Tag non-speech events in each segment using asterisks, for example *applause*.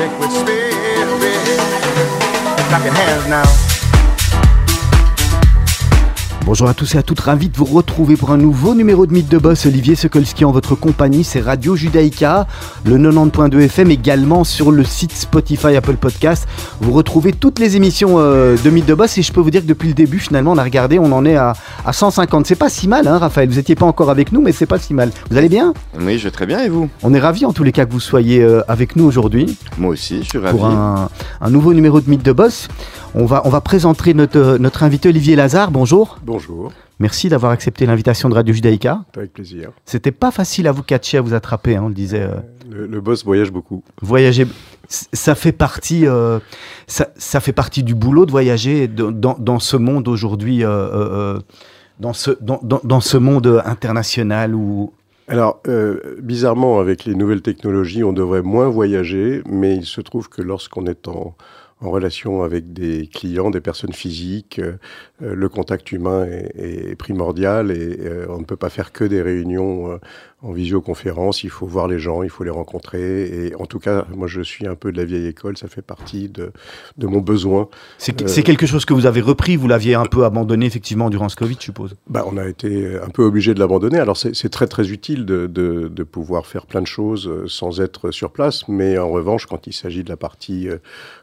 Liquid spirit. Clap your hands now. Bonjour à tous et à toutes, ravi de vous retrouver pour un nouveau numéro de Mythe de Boss. Olivier Sokolski en votre compagnie, c'est Radio Judaïka, le 90.2 FM également sur le site Spotify, Apple Podcast. Vous retrouvez toutes les émissions euh, de Mythe de Boss et je peux vous dire que depuis le début, finalement, on a regardé, on en est à, 150. C'est pas si mal, hein, Raphaël. Vous n'étiez pas encore avec nous, mais c'est pas si mal. Vous allez bien? Oui, je vais très bien et vous? On est ravis en tous les cas que vous soyez euh, avec nous aujourd'hui. Moi aussi, je suis ravi. Pour un, un nouveau numéro de Mythe de Boss. On va, on va présenter notre, notre invité Olivier Lazare. Bonjour. Bonjour. Merci d'avoir accepté l'invitation de Radio Judaïka. Avec plaisir. C'était pas facile à vous catcher, à vous attraper, hein, on le disait. Euh. Le, boss voyage beaucoup. Voyager, ça fait partie, euh, ça, ça, fait partie du boulot de voyager dans, dans ce monde aujourd'hui, euh, dans, ce, dans, dans, ce monde international où, alors, bizarrement, avec les nouvelles technologies, on devrait moins voyager, mais il se trouve que lorsqu'on est en, en relation avec des clients, des personnes physiques. Euh, le contact humain est, primordial et euh, on ne peut pas faire que des réunions euh, en visioconférence. Il faut voir les gens, il faut les rencontrer. Et en tout cas, moi, je suis un peu de la vieille école. Ça fait partie de, de mon besoin. C'est quelque chose que vous avez repris. Vous l'aviez un peu abandonné, effectivement, durant ce Covid, je suppose. Bah, on a été un peu obligé de l'abandonner. Alors, c'est très, très utile de, de, de, pouvoir faire plein de choses sans être sur place. Mais en revanche, quand il s'agit de la partie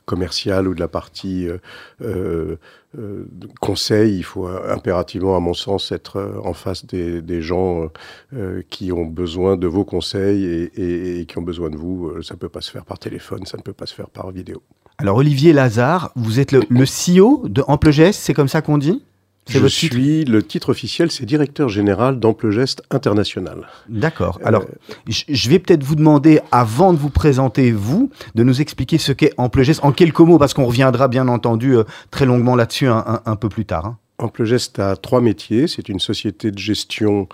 commerciale ou de la partie euh, euh, euh, conseil, il faut impérativement, à mon sens, être en face des, gens qui ont besoin de vos conseils et, qui ont besoin de vous. Ça ne peut pas se faire par téléphone, ça ne peut pas se faire par vidéo. Alors Olivier Lazare, vous êtes le, CEO de Amplegest, c'est comme ça qu'on dit? Je suis le titre officiel, c'est directeur général d'Ample Geste International. D'accord. Alors, euh, je vais peut-être vous demander, avant de vous présenter vous, de nous expliquer ce qu'est Ample Geste en quelques mots, parce qu'on reviendra bien entendu euh, très longuement là-dessus un, peu plus tard. Hein. Ample Geste a trois métiers. C'est une société de gestion,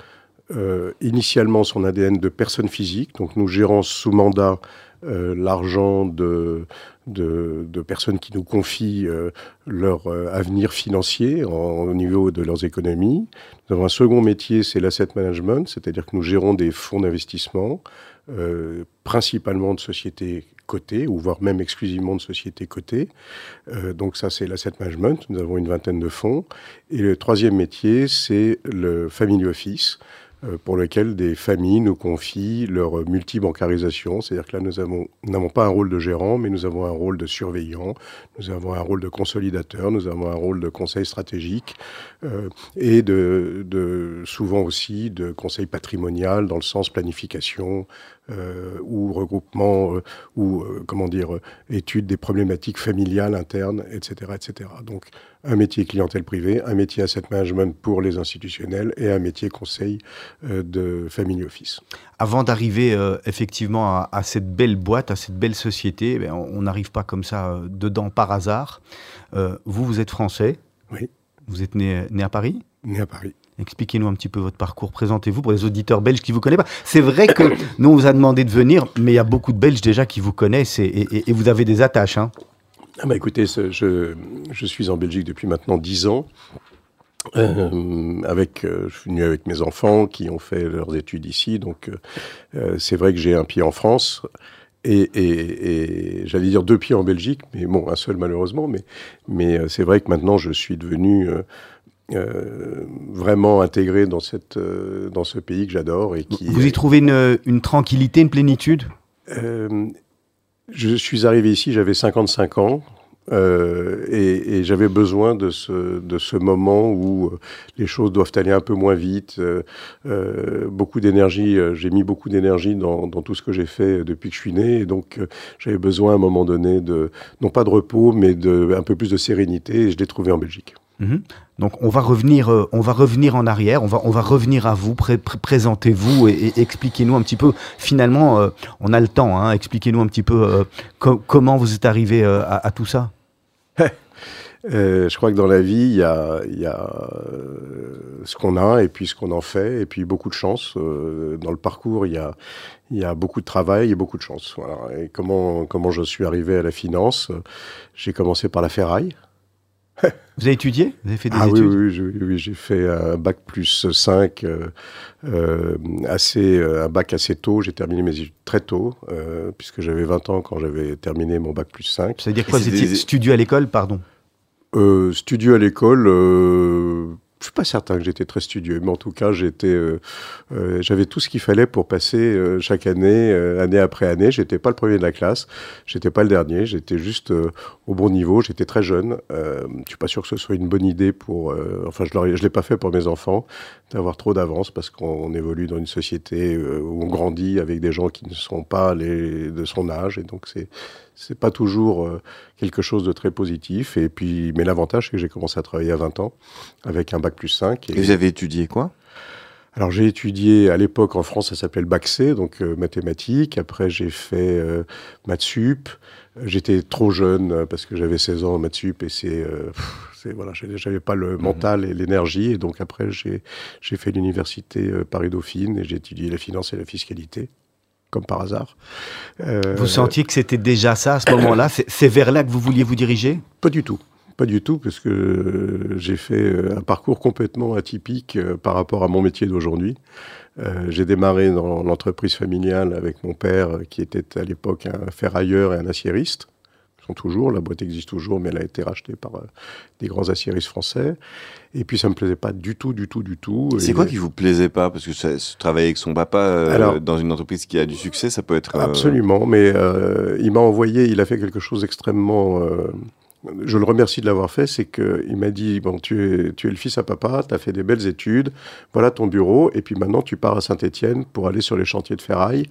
euh, initialement son ADN de personnes physiques. Donc, nous gérons sous mandat l'argent de de, personnes qui nous confient euh, leur euh, avenir financier au niveau de leurs économies. Nous avons un second métier, c'est l'asset management, c'est-à-dire que nous gérons des fonds d'investissement, euh, principalement de sociétés cotées, ou voire même exclusivement de sociétés cotées. donc ça, c'est l'asset management. Nous avons une vingtaine de fonds. Et le troisième métier, c'est le family office. Euh, pour lequel des familles nous confient leur multibancarisation. C'est-à-dire que là, nous n'avons pas un rôle de gérant, mais nous avons un rôle de surveillant, nous avons un rôle de consolidateur, nous avons un rôle de conseil stratégique euh, et de, souvent aussi de conseil patrimonial dans le sens planification, euh, ou regroupement, euh, ou euh, comment dire, étude des problématiques familiales internes, etc., etc. Donc un métier clientèle privée, un métier asset management pour les institutionnels et un métier conseil de family office. Avant d'arriver effectivement à, cette belle boîte, à cette belle société, eh on n'arrive pas comme ça dedans par hasard. vous, vous êtes français. Oui. Vous êtes né, né à Paris Né à Paris. Expliquez-nous un petit peu votre parcours. Présentez-vous pour les auditeurs belges qui ne vous connaissent pas. C'est vrai que *coughs* nous, on vous a demandé de venir, mais il y a beaucoup de Belges déjà qui vous connaissent et, vous avez des attaches. Hein. Ah bah écoutez, je, je, suis en Belgique depuis maintenant dix ans. Euh, avec, euh, je suis venu avec mes enfants qui ont fait leurs études ici, donc euh, c'est vrai que j'ai un pied en France et, et, j'allais dire deux pieds en Belgique, mais bon, un seul malheureusement, mais, mais c'est vrai que maintenant je suis devenu euh, vraiment intégré dans, cette, euh, dans ce pays que j'adore. et qui Vous y trouvez une, une tranquillité, une plénitude? Euh, Je suis arrivé ici, j'avais 55 ans. et, et j'avais besoin de ce, de ce moment où les choses doivent aller un peu moins vite. beaucoup d'énergie, j'ai mis beaucoup d'énergie dans, dans, tout ce que j'ai fait depuis que je suis né. Et donc, j'avais besoin à un moment donné de, non pas de repos, mais de un peu plus de sérénité. Et je l'ai trouvé en Belgique. Mhm. Donc on va revenir, euh, on va revenir en arrière, on va, on va revenir à vous, présentez-vous et, expliquez-nous un petit peu. Finalement, euh, on a le temps. Hein, expliquez-nous un petit peu euh, comment vous êtes arrivé à, tout ça. *laughs* je crois que dans la vie, il y a, y a ce qu'on a et puis ce qu'on en fait et puis beaucoup de chance. dans le parcours, il y a, y a beaucoup de travail et beaucoup de chance. Et comment, comment je suis arrivé à la finance? J'ai commencé par la ferraille. *laughs* Vous avez étudié? Vous avez fait des ah études? Oui, oui, oui, j'ai fait un bac plus 5, euh, euh, assez, euh, un bac assez tôt. J'ai terminé mes études très tôt, puisque j'avais 20 ans quand j'avais terminé mon bac plus 5. Ça veut dire quoi? Vous étiez studio à l'école, pardon. Studio à l'école, je suis pas certain que j'étais très studieux, mais en tout cas, j'étais, euh, euh, j'avais tout ce qu'il fallait pour passer euh, chaque année, année après année. J'étais pas le premier de la classe, j'étais pas le dernier, j'étais juste au bon niveau. J'étais très jeune. je suis pas sûr que ce soit une bonne idée pour, enfin, je ne l'ai pas fait pour mes enfants d'avoir trop d'avance parce qu'on évolue dans une société où on grandit avec des gens qui ne sont pas les, de son âge, et donc c'est c'est pas toujours euh, quelque chose de très positif. Et puis, mais l'avantage, c'est que j'ai commencé à travailler à 20 ans avec un bac plus 5. Et, vous avez étudié quoi? Alors j'ai étudié à l'époque en France, ça s'appelait le bac C, donc euh, mathématiques. Après j'ai fait euh, maths sup. J'étais trop jeune parce que j'avais 16 ans en maths sup et c'est, voilà, j'avais pas le mhm. mental et l'énergie. Et donc après j'ai fait l'université Paris Dauphine et j'ai étudié la finance et la fiscalité comme par hasard. Euh, vous sentiez que c'était déjà ça à ce moment-là? C'est vers là que vous vouliez vous diriger? Pas du tout. Pas du tout, parce que j'ai fait euh, un parcours complètement atypique euh, par rapport à mon métier d'aujourd'hui. j'ai démarré dans l'entreprise familiale avec mon père, qui était à l'époque un ferrailleur et un aciériste sont toujours, la boîte existe toujours, mais elle a été rachetée par des grands aciéristes français. Et puis ça me plaisait pas du tout, du tout, du tout. C'est quoi qui vous plaisait pas? Parce que ça, travailler avec son papa euh, dans une entreprise qui a du succès, ça peut être. Euh, absolument, mais euh, il m'a envoyé, il a fait quelque chose d'extrêmement je le remercie de l'avoir fait, c'est qu'il m'a dit, bon, tu es, tu es le fils à papa, tu as fait des belles études, voilà ton bureau, et puis maintenant tu pars à Saint-Étienne pour aller sur les chantiers de ferraille,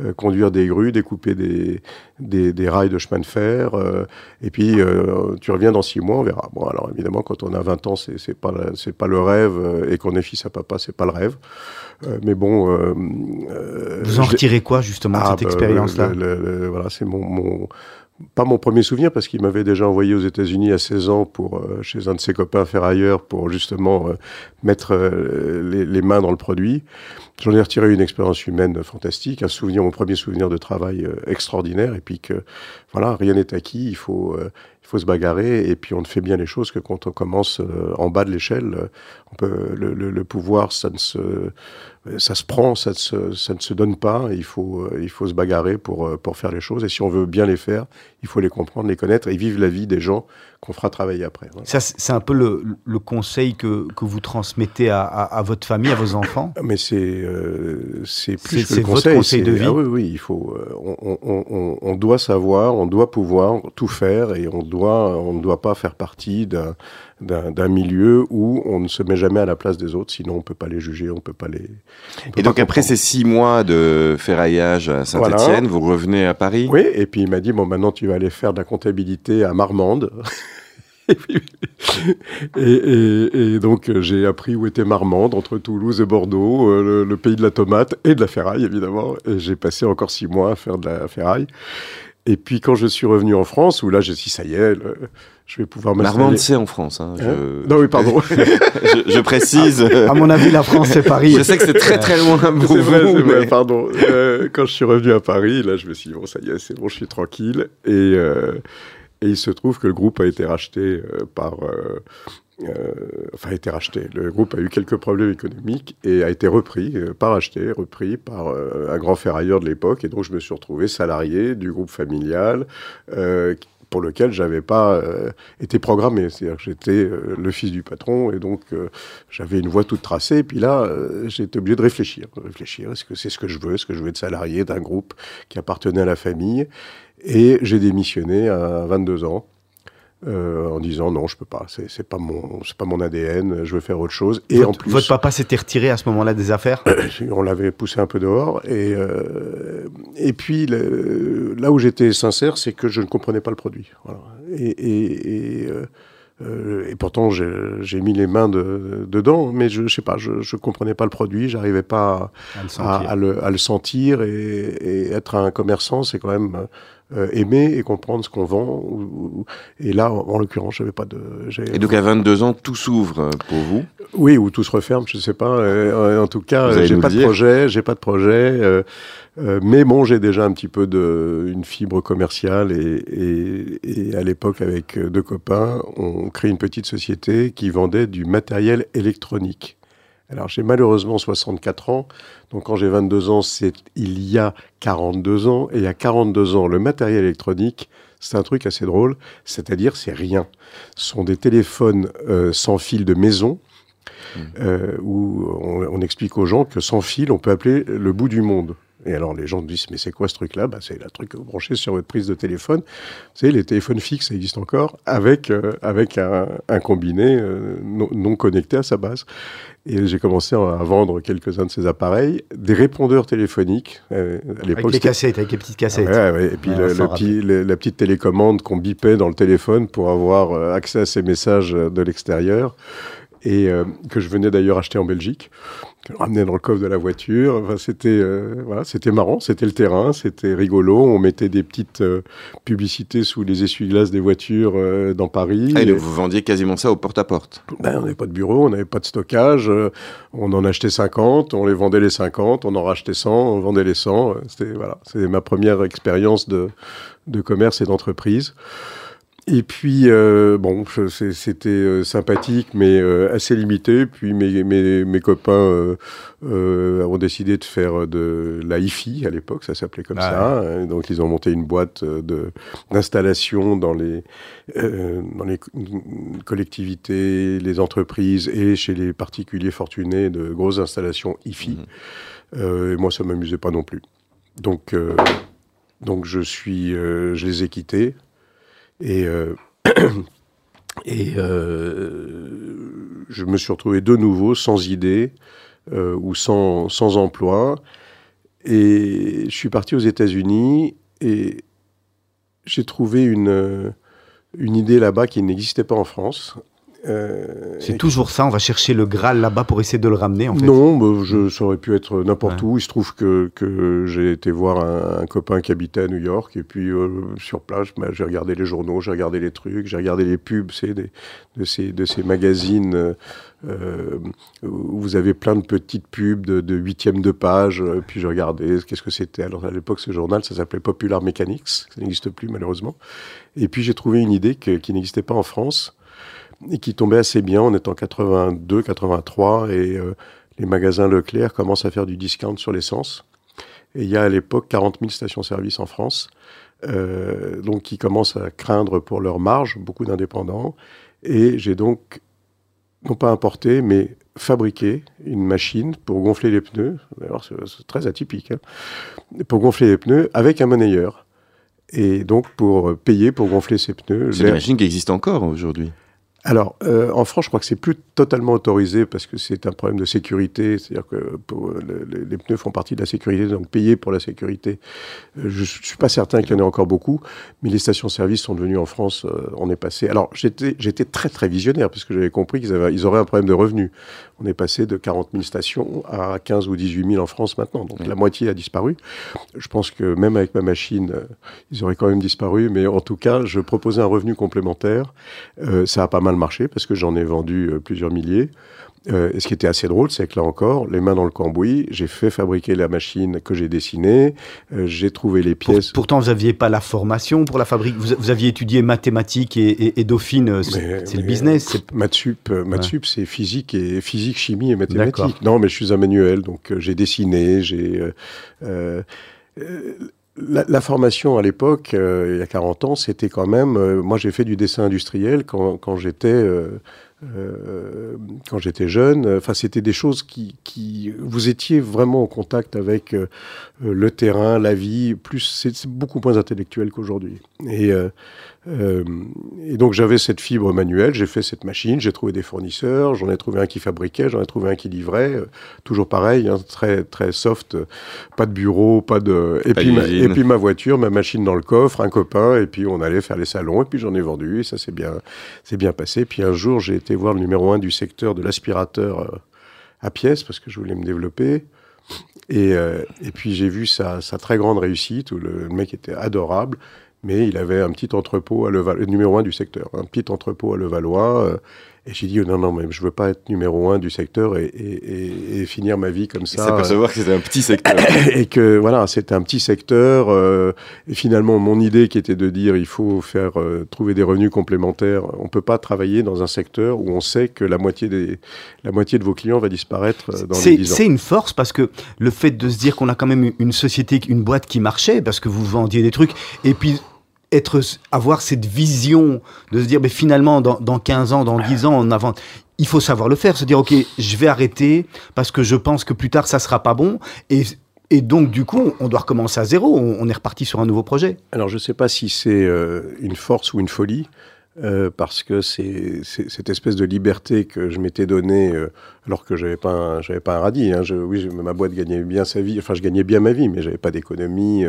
euh, conduire des grues, découper des, des, rails de chemin de fer, euh, et puis euh, tu reviens dans six mois, on verra. Bon, alors évidemment, quand on a 20 ans, c'est, c'est pas, c'est pas le rêve, et qu'on est fils à papa, c'est pas le rêve. mais bon. Vous en retirez quoi justement de ah, cette bah, expérience-là? Voilà, c'est mon, mon pas mon premier souvenir parce qu'il m'avait déjà envoyé aux États-Unis à 16 ans pour euh, chez un de ses copains ferrailleurs pour justement euh, mettre euh, les, les, mains dans le produit. J'en ai retiré une expérience humaine fantastique, un souvenir, mon premier souvenir de travail extraordinaire et puis que voilà, rien n'est acquis, il faut il faut se bagarrer et puis on ne fait bien les choses que quand on commence en bas de l'échelle. Le, le, pouvoir ça ne se ça se prend, ça, se, ça, ne se donne pas. Il faut, euh, il faut se bagarrer pour, euh, pour faire les choses. Et si on veut bien les faire, il faut les comprendre, les connaître et vivre la vie des gens qu'on fera travailler après. Ça, c'est un peu le, le conseil que, que, vous transmettez à, à, votre famille, à vos enfants Mais c'est euh, c'est plus que le conseil. Votre conseil de vie ah oui, oui, il faut. On, on, on, doit savoir, on doit pouvoir tout faire et on, doit, on ne doit pas faire partie d'un d'un milieu où on ne se met jamais à la place des autres, sinon on peut pas les juger, on peut pas les. et donc après ces six mois de ferraillage à Saint-Étienne, vous revenez à Paris? Oui, et puis il m'a dit bon maintenant tu vas aller faire de la comptabilité à Marmande. *laughs* et, donc j'ai appris où était Marmande, entre Toulouse et Bordeaux, euh, le, pays de la tomate et de la ferraille évidemment. Et j'ai passé encore six mois à faire de la ferraille. Et puis quand je suis revenu en France, où là j'ai dit ça y est, je vais pouvoir. Marmande c'est en France. Hein, hein non oui pardon. *laughs* je, précise. À, mon avis la France c'est Paris. je sais que c'est très très loin pour vous. Vrai, vrai, pardon. Euh, quand je suis revenu à Paris, là je me suis dit bon ça y est c'est bon je suis tranquille et euh, et il se trouve que le groupe a été racheté euh, par euh, enfin, a été racheté. Le groupe a eu quelques problèmes économiques et a été repris, euh, pas racheté, repris par euh, un grand ferrailleur de l'époque. Et donc, je me suis retrouvé salarié du groupe familial pour lequel j'avais pas été programmé. C'est-à-dire que j'étais le fils du patron et donc j'avais une voie toute tracée. Et puis là, été obligé de réfléchir. réfléchir, est-ce que c'est ce que je veux? Est-ce que je veux être salarié d'un groupe qui appartenait à la famille? Et j'ai démissionné à 22 ans. Euh, en disant non, je peux pas, c'est pas mon, c'est pas mon ADN, je veux faire autre chose. Et votre, en plus, votre papa s'était retiré à ce moment-là des affaires. *coughs* on l'avait poussé un peu dehors. Et euh, et puis là où j'étais sincère, c'est que je ne comprenais pas le produit. Voilà. Et, et, et euh, et pourtant, j'ai mis les mains dedans, mais je, ne sais pas, je, ne comprenais pas le produit, j'arrivais pas à, le sentir, et, être un commerçant, c'est quand même euh, aimer et comprendre ce qu'on vend. et là, en, l'occurrence, j'avais pas de. Et donc à 22 ans, tout s'ouvre pour vous? Oui, ou tout se referme, je ne sais pas. Euh, en tout cas, j'ai pas, de projet, j'ai pas de projet. Euh, mais bon, j'ai déjà un petit peu de une fibre commerciale et, et, et à l'époque, avec deux copains, on crée une petite société qui vendait du matériel électronique. Alors j'ai malheureusement 64 ans, donc quand j'ai 22 ans, c'est il y a 42 ans, et il y a 42 ans, le matériel électronique, c'est un truc assez drôle, c'est-à-dire c'est rien. Ce sont des téléphones euh, sans fil de maison, mmh. euh, où on, explique aux gens que sans fil, on peut appeler le bout du monde. Et alors les gens disent mais c'est quoi ce truc-là? Bah, C'est le truc que vous branchez sur votre prise de téléphone. Vous savez, les téléphones fixes, ça existe encore, avec, euh, avec un, combiné euh, non, connecté à sa base. Et j'ai commencé à vendre quelques-uns de ces appareils, des répondeurs téléphoniques. Euh, à avec les cassettes, avec les petites cassettes. et puis la petite télécommande qu'on bipait dans le téléphone pour avoir accès à ces messages de l'extérieur et que je venais d'ailleurs acheter en Belgique ramener dans le coffre de la voiture. Enfin, c'était euh, voilà, c'était marrant, c'était le terrain, c'était rigolo. On mettait des petites euh, publicités sous les essuie-glaces des voitures euh, dans Paris. Ah, et, vous vendiez quasiment ça au porte-à-porte? Ben, On n'avait pas de bureau, on n'avait pas de stockage. on en achetait 50, on les vendait les 50, on en rachetait 100, on vendait les 100. C'était voilà, ma première expérience de, de commerce et d'entreprise. Et puis, euh, bon, c'était euh, sympathique, mais euh, assez limité. Puis mes, mes, mes copains ont décidé de faire de la hi-fi à l'époque, ça s'appelait comme ah ça. Hein. donc, ils ont monté une boîte d'installation dans les dans les collectivités, les entreprises et chez les particuliers fortunés de grosses installations hi-fi. Mmh. et moi, ça m'amusait pas non plus. Donc, donc je suis, je les ai quittés. Et, euh, *clears throat* et euh, je me suis retrouvé de nouveau sans idée euh, ou sans, sans emploi. Et je suis parti aux États-Unis et j'ai trouvé une, une idée là-bas qui n'existait pas en France. Euh, c'est toujours ça, on va chercher le Graal là-bas pour essayer de le ramener en fait. Non, je, ça aurait pu être n'importe où. Il se trouve que, que j'ai été voir un, copain qui habitait à New York et puis euh, sur place, bah, j'ai regardé les journaux, j'ai regardé les trucs, j'ai regardé les pubs des, de, ces, de ces magazines euh, où vous avez plein de petites pubs de, huitièmes de page. Puis je regardais qu'est-ce que c'était. Alors à l'époque, ce journal, ça s'appelait Popular Mechanics, ça n'existe plus malheureusement. Et puis j'ai trouvé une idée qui n'existait pas en France et qui tombait assez bien. On est en 82, 83 et euh, les magasins Leclerc commencent à faire du discount sur l'essence. Et il y a à l'époque 40 000 stations-service en France, euh, donc qui commencent à craindre pour leur marge, beaucoup d'indépendants. Et j'ai donc, non pas importé, mais fabriqué une machine pour gonfler les pneus. Alors c'est très atypique, hein, pour gonfler les pneus avec un monnayeur. Et donc pour payer pour gonfler ces pneus. C'est une machine qui existe encore aujourd'hui alors, euh, en France, je crois que c'est plus totalement autorisé parce que c'est un problème de sécurité. C'est-à-dire que les, pneus font partie de la sécurité, donc payer pour la sécurité. Euh, je ne suis pas certain qu'il y en ait encore beaucoup, mais les stations-service sont devenues en France, euh, on est passé. Alors, j'étais très très visionnaire parce que j'avais compris qu'ils ils auraient un problème de revenus. On est passé de 40 000 stations à 15 ou 18 000 en France maintenant, donc la moitié a disparu. Je pense que même avec ma machine, ils auraient quand même disparu, mais en tout cas, je proposais un revenu complémentaire. ça a pas mal marché parce que j'en ai vendu euh, plusieurs milliers. Euh, et ce qui était assez drôle, c'est que là encore, les mains dans le cambouis, j'ai fait fabriquer la machine que j'ai dessinée, euh, j'ai trouvé les pièces. pourtant, vous n'aviez pas la formation pour la fabrique. Vous, aviez étudié mathématiques et, Dauphine, c'est le business. Mathsup, Mathsup c'est physique et physique, chimie et mathématiques. Non, mais je suis un manuel, donc j'ai dessiné, j'ai la, formation à l'époque, euh, il y a 40 ans, c'était quand même. Euh, moi, j'ai fait du dessin industriel quand, j'étais euh, quand jeune. Enfin, c'était des choses qui, Vous étiez vraiment en contact avec le terrain, la vie. Plus, c'est beaucoup moins intellectuel qu'aujourd'hui. Euh, et donc, j'avais cette fibre manuelle. J'ai fait cette machine. J'ai trouvé des fournisseurs. J'en ai trouvé un qui fabriquait. J'en ai trouvé un qui livrait. toujours pareil, hein, très très soft. Pas de bureau, pas de. Et puis, ma, et puis ma voiture, ma machine dans le coffre, un copain. Et puis on allait faire les salons. Et puis j'en ai vendu. Et ça s'est bien, c'est bien passé. Puis un jour, j'ai voir le numéro un du secteur de l'aspirateur euh, à pièces parce que je voulais me développer. Et, euh, et puis j'ai vu sa, sa, très grande réussite où le, mec était adorable, mais il avait un petit entrepôt à Levallois, le numéro un du secteur, un petit entrepôt à Levallois. Euh, et j'ai dit, oh non, non, mais je veux pas être numéro un du secteur et, et, et, finir ma vie comme ça. Et s'apercevoir que c'était un petit secteur. *coughs* et que voilà, c'était un petit secteur. Euh, et finalement, mon idée qui était de dire, il faut faire euh, trouver des revenus complémentaires. On peut pas travailler dans un secteur où on sait que la moitié des, la moitié de vos clients va disparaître euh, dans les 10 ans. C'est une force parce que le fait de se dire qu'on a quand même une société, une boîte qui marchait, parce que vous vendiez des trucs, et puis être, avoir cette vision de se dire, mais finalement, dans, dans 15 ans, dans 10 ans, en avant, il faut savoir le faire, se dire, OK, je vais arrêter parce que je pense que plus tard, ça sera pas bon. Et, et donc, du coup, on doit recommencer à zéro. On, est reparti sur un nouveau projet. Alors, je ne sais pas si c'est euh, une force ou une folie. Euh, parce que c'est cette espèce de liberté que je m'étais donnée, euh, alors que j'avais pas j'avais pas un radis. Hein. Je, oui, ma boîte gagnait bien sa vie, enfin je gagnais bien ma vie, mais j'avais pas d'économie,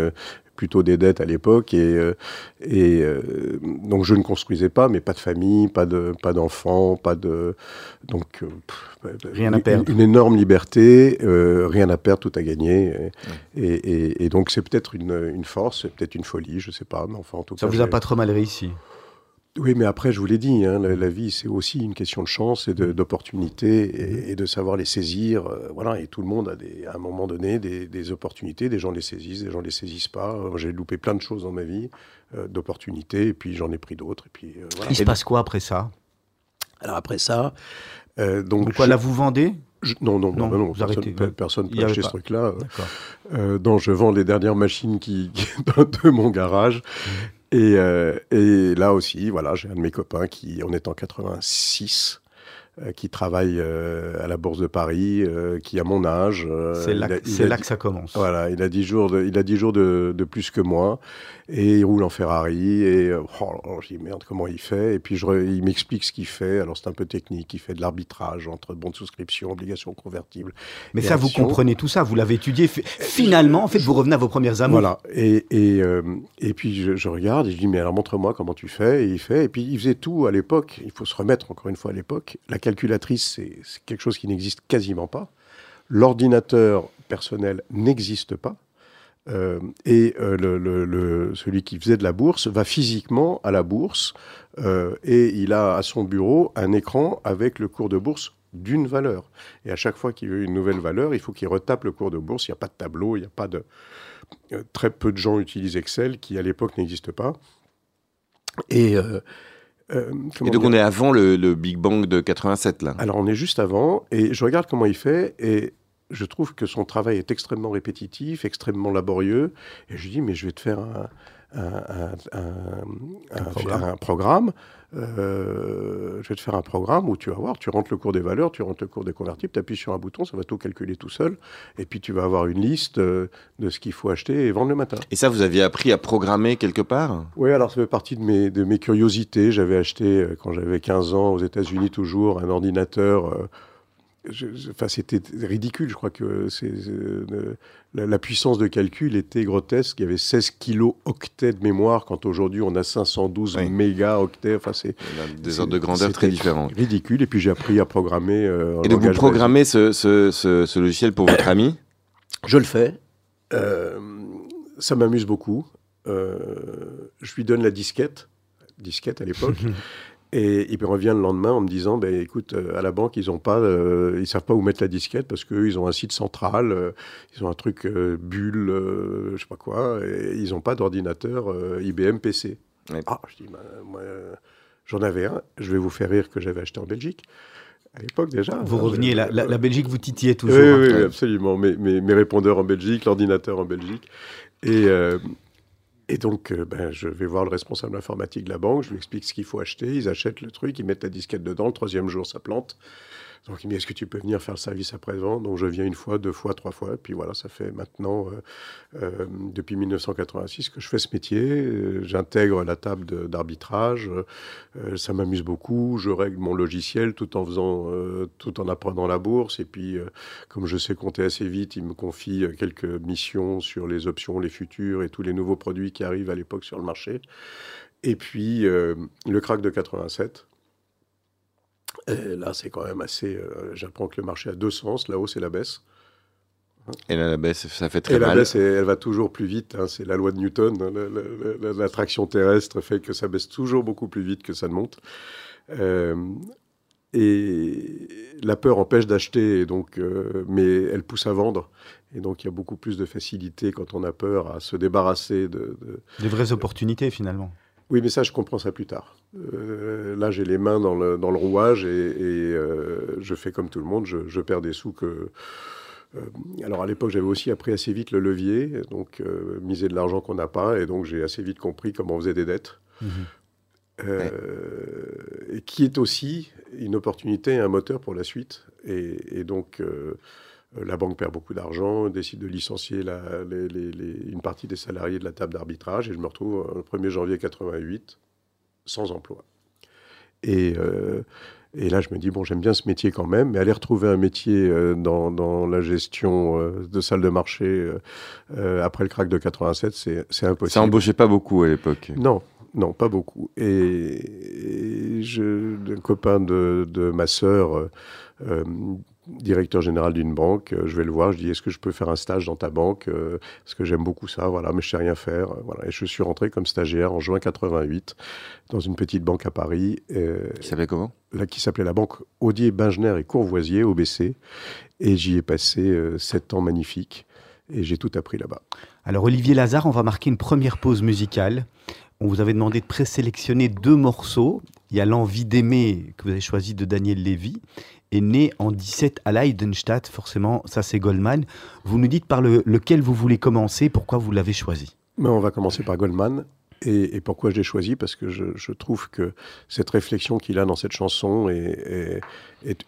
plutôt des dettes à l'époque. Et, euh, et euh, donc je ne construisais pas, mais pas de famille, pas de pas d'enfants, pas de donc euh, rien à perdre. Une, énorme liberté, rien à perdre, tout à gagner. Et, et, donc c'est peut-être une, une, force, c'est peut-être une folie, je sais pas, mais enfin en tout Ça cas. vous a pas trop mal réussi? Oui, mais après, je vous l'ai dit, hein, la, vie, c'est aussi une question de chance et d'opportunité et, de savoir les saisir. Euh, voilà, et tout le monde a des, à un moment donné des, opportunités. Des gens les saisissent, des gens les saisissent pas. Euh, j'ai loupé plein de choses dans ma vie, euh, d'opportunités, et puis j'en ai pris d'autres. Et puis Il se passe quoi après ça? Alors après ça, donc, donc quoi, là vous vendez? Non, non, non, non, personne ne peut acheter ce truc-là. Euh, donc, je vends les dernières machines qui, *laughs* de mon garage. Et, euh, et, là aussi, voilà, j'ai un de mes copains qui, on est en 86, euh, qui travaille euh, à la Bourse de Paris, euh, qui a mon âge. c'est là, que ça commence. Voilà, il a 10 jours, de, il a 10 jours de, de, plus que moi, et il roule en Ferrari, et oh, je dis merde, comment il fait? Et puis je, il m'explique ce qu'il fait, alors c'est un peu technique, il fait de l'arbitrage entre bons de souscription, obligations convertibles. Mais ça, vous comprenez tout ça, vous l'avez étudié. Finalement, en fait, vous revenez à vos premières amours. Voilà, et, et, et puis je, je, regarde, et je dis, mais alors montre-moi comment tu fais, et il fait, et puis il faisait tout à l'époque, il faut se remettre encore une fois à l'époque, la calculatrice, c'est quelque chose qui n'existe quasiment pas. L'ordinateur personnel n'existe pas. Euh, et euh, celui qui faisait de la bourse va physiquement à la bourse euh, et il a à son bureau un écran avec le cours de bourse d'une valeur. Et à chaque fois qu'il veut une nouvelle valeur, il faut qu'il retape le cours de bourse. Il n'y a pas de tableau, il n'y a pas de... très peu de gens utilisent Excel, qui à l'époque n'existe pas. Euh, et donc on est avant le, Big Bang de 87 là. Alors on est juste avant et je regarde comment il fait et je trouve que son travail est extrêmement répétitif, extrêmement laborieux et je dis mais je vais te faire un, un, programme. Euh, je vais te faire un programme où tu vas voir, tu rentres le cours des valeurs, tu rentres le cours des convertibles, tu appuies sur un bouton, ça va tout calculer tout seul, et puis tu vas avoir une liste euh, de ce qu'il faut acheter et vendre le matin. Et ça, vous aviez appris à programmer quelque part? Oui, alors ça fait partie de mes, de mes curiosités. J'avais acheté, euh, quand j'avais 15 ans, aux États-Unis toujours, un ordinateur enfin, c'était ridicule. Je crois que c'est, euh, la, puissance de calcul était grotesque. Il y avait 16 kilo-octets de mémoire, quand aujourd'hui on a 512 méga-octets. Enfin, c'est, des ordres de grandeur très différents. Ridicule. Et puis j'ai appris à programmer. Euh, Et donc vous programmez ce, ce, ce, logiciel pour votre ami Je le fais. Euh, ça m'amuse beaucoup. je lui donne la disquette disquette à l'époque. *laughs* Et il revient le lendemain en me disant, ben, écoute, euh, à la banque, ils ont pas, euh, ils savent pas où mettre la disquette parce qu'eux, ils ont un site central, euh, ils ont un truc bulle, je sais pas quoi, et ils n'ont pas d'ordinateur IBM PC. Ah, je dis, ben, moi, j'en avais un, je vais vous faire rire que j'avais acheté en Belgique. À l'époque déjà. Vous reveniez, la, la, Belgique vous titillait toujours. Oui, oui, absolument. Mes, mes, mes, répondeurs en Belgique, l'ordinateur en Belgique. Et, Et donc, euh, ben, je vais voir le responsable informatique de la banque, je lui explique ce qu'il faut acheter, ils achètent le truc, ils mettent la disquette dedans, le troisième jour, ça plante. Donc il me dit, est-ce que tu peux venir faire le service après-vente? Donc je viens une fois, deux fois, trois fois. Et puis voilà, ça fait maintenant, euh, euh, depuis 1986, que je fais ce métier. Euh, j'intègre la table d'arbitrage. ça m'amuse beaucoup. Je règle mon logiciel tout en faisant, tout en apprenant la bourse. Et puis, comme je sais compter assez vite, il me confie quelques missions sur les options, les futurs et tous les nouveaux produits qui arrivent à l'époque sur le marché. Et puis, le crack de 87 là, c'est quand même assez. Euh, j'apprends que le marché a deux sens, la hausse et la baisse. Et la baisse, ça fait très et mal. La baisse, elle va toujours plus vite. Hein, c'est la loi de Newton. L'attraction terrestre fait que ça baisse toujours beaucoup plus vite que ça ne monte. Euh, et la peur empêche d'acheter, donc, euh, mais elle pousse à vendre. Et donc, il y a beaucoup plus de facilité quand on a peur à se débarrasser de. de des vraies opportunités, finalement. Oui, mais ça, je comprends ça plus tard. Euh, là, j'ai les mains dans le, dans le rouage et, euh, je fais comme tout le monde, je, perds des sous que... Euh, alors à l'époque, j'avais aussi appris assez vite le levier, donc miser de l'argent qu'on n'a pas, et donc j'ai assez vite compris comment on faisait des dettes. Mhm. Et qui est aussi une opportunité, un moteur pour la suite. Et, donc la banque perd beaucoup d'argent, décide de licencier la, une partie des salariés de la table d'arbitrage, et je me retrouve le 1er janvier 88 sans emploi. Et, euh, et là, je me dis, bon, j'aime bien ce métier quand même, mais aller retrouver un métier euh, dans, dans, la gestion euh, de salle de marché après le crack de 87, c'est impossible. Ça embauchait pas beaucoup à l'époque Non, non, pas beaucoup. Et, je, un copain de, de ma sœur directeur général d'une banque, euh, je vais le voir, je dis est-ce que je peux faire un stage dans ta banque euh, Parce que j'aime beaucoup ça, voilà, mais je sais rien faire. Euh, voilà. Et je suis rentré comme stagiaire en juin 88 dans une petite banque à Paris. qui s'appelait comment? là, Qui s'appelait la banque Audier, Bingener et Courvoisier, OBC. Et j'y ai passé sept ans magnifiques. Et j'ai tout appris là-bas. Alors Olivier Lazare, on va marquer une première pause musicale. On vous avait demandé de présélectionner deux morceaux. Il y a L'envie d'aimer que vous avez choisi de Daniel Lévy est né en 17 à Leidenstadt, forcément, ça c'est Goldman. Vous nous dites par lequel vous voulez commencer, pourquoi vous l'avez choisi? Mais On va commencer par Goldman. Et, pourquoi je l'ai choisi? Parce que je, trouve que cette réflexion qu'il a dans cette chanson est,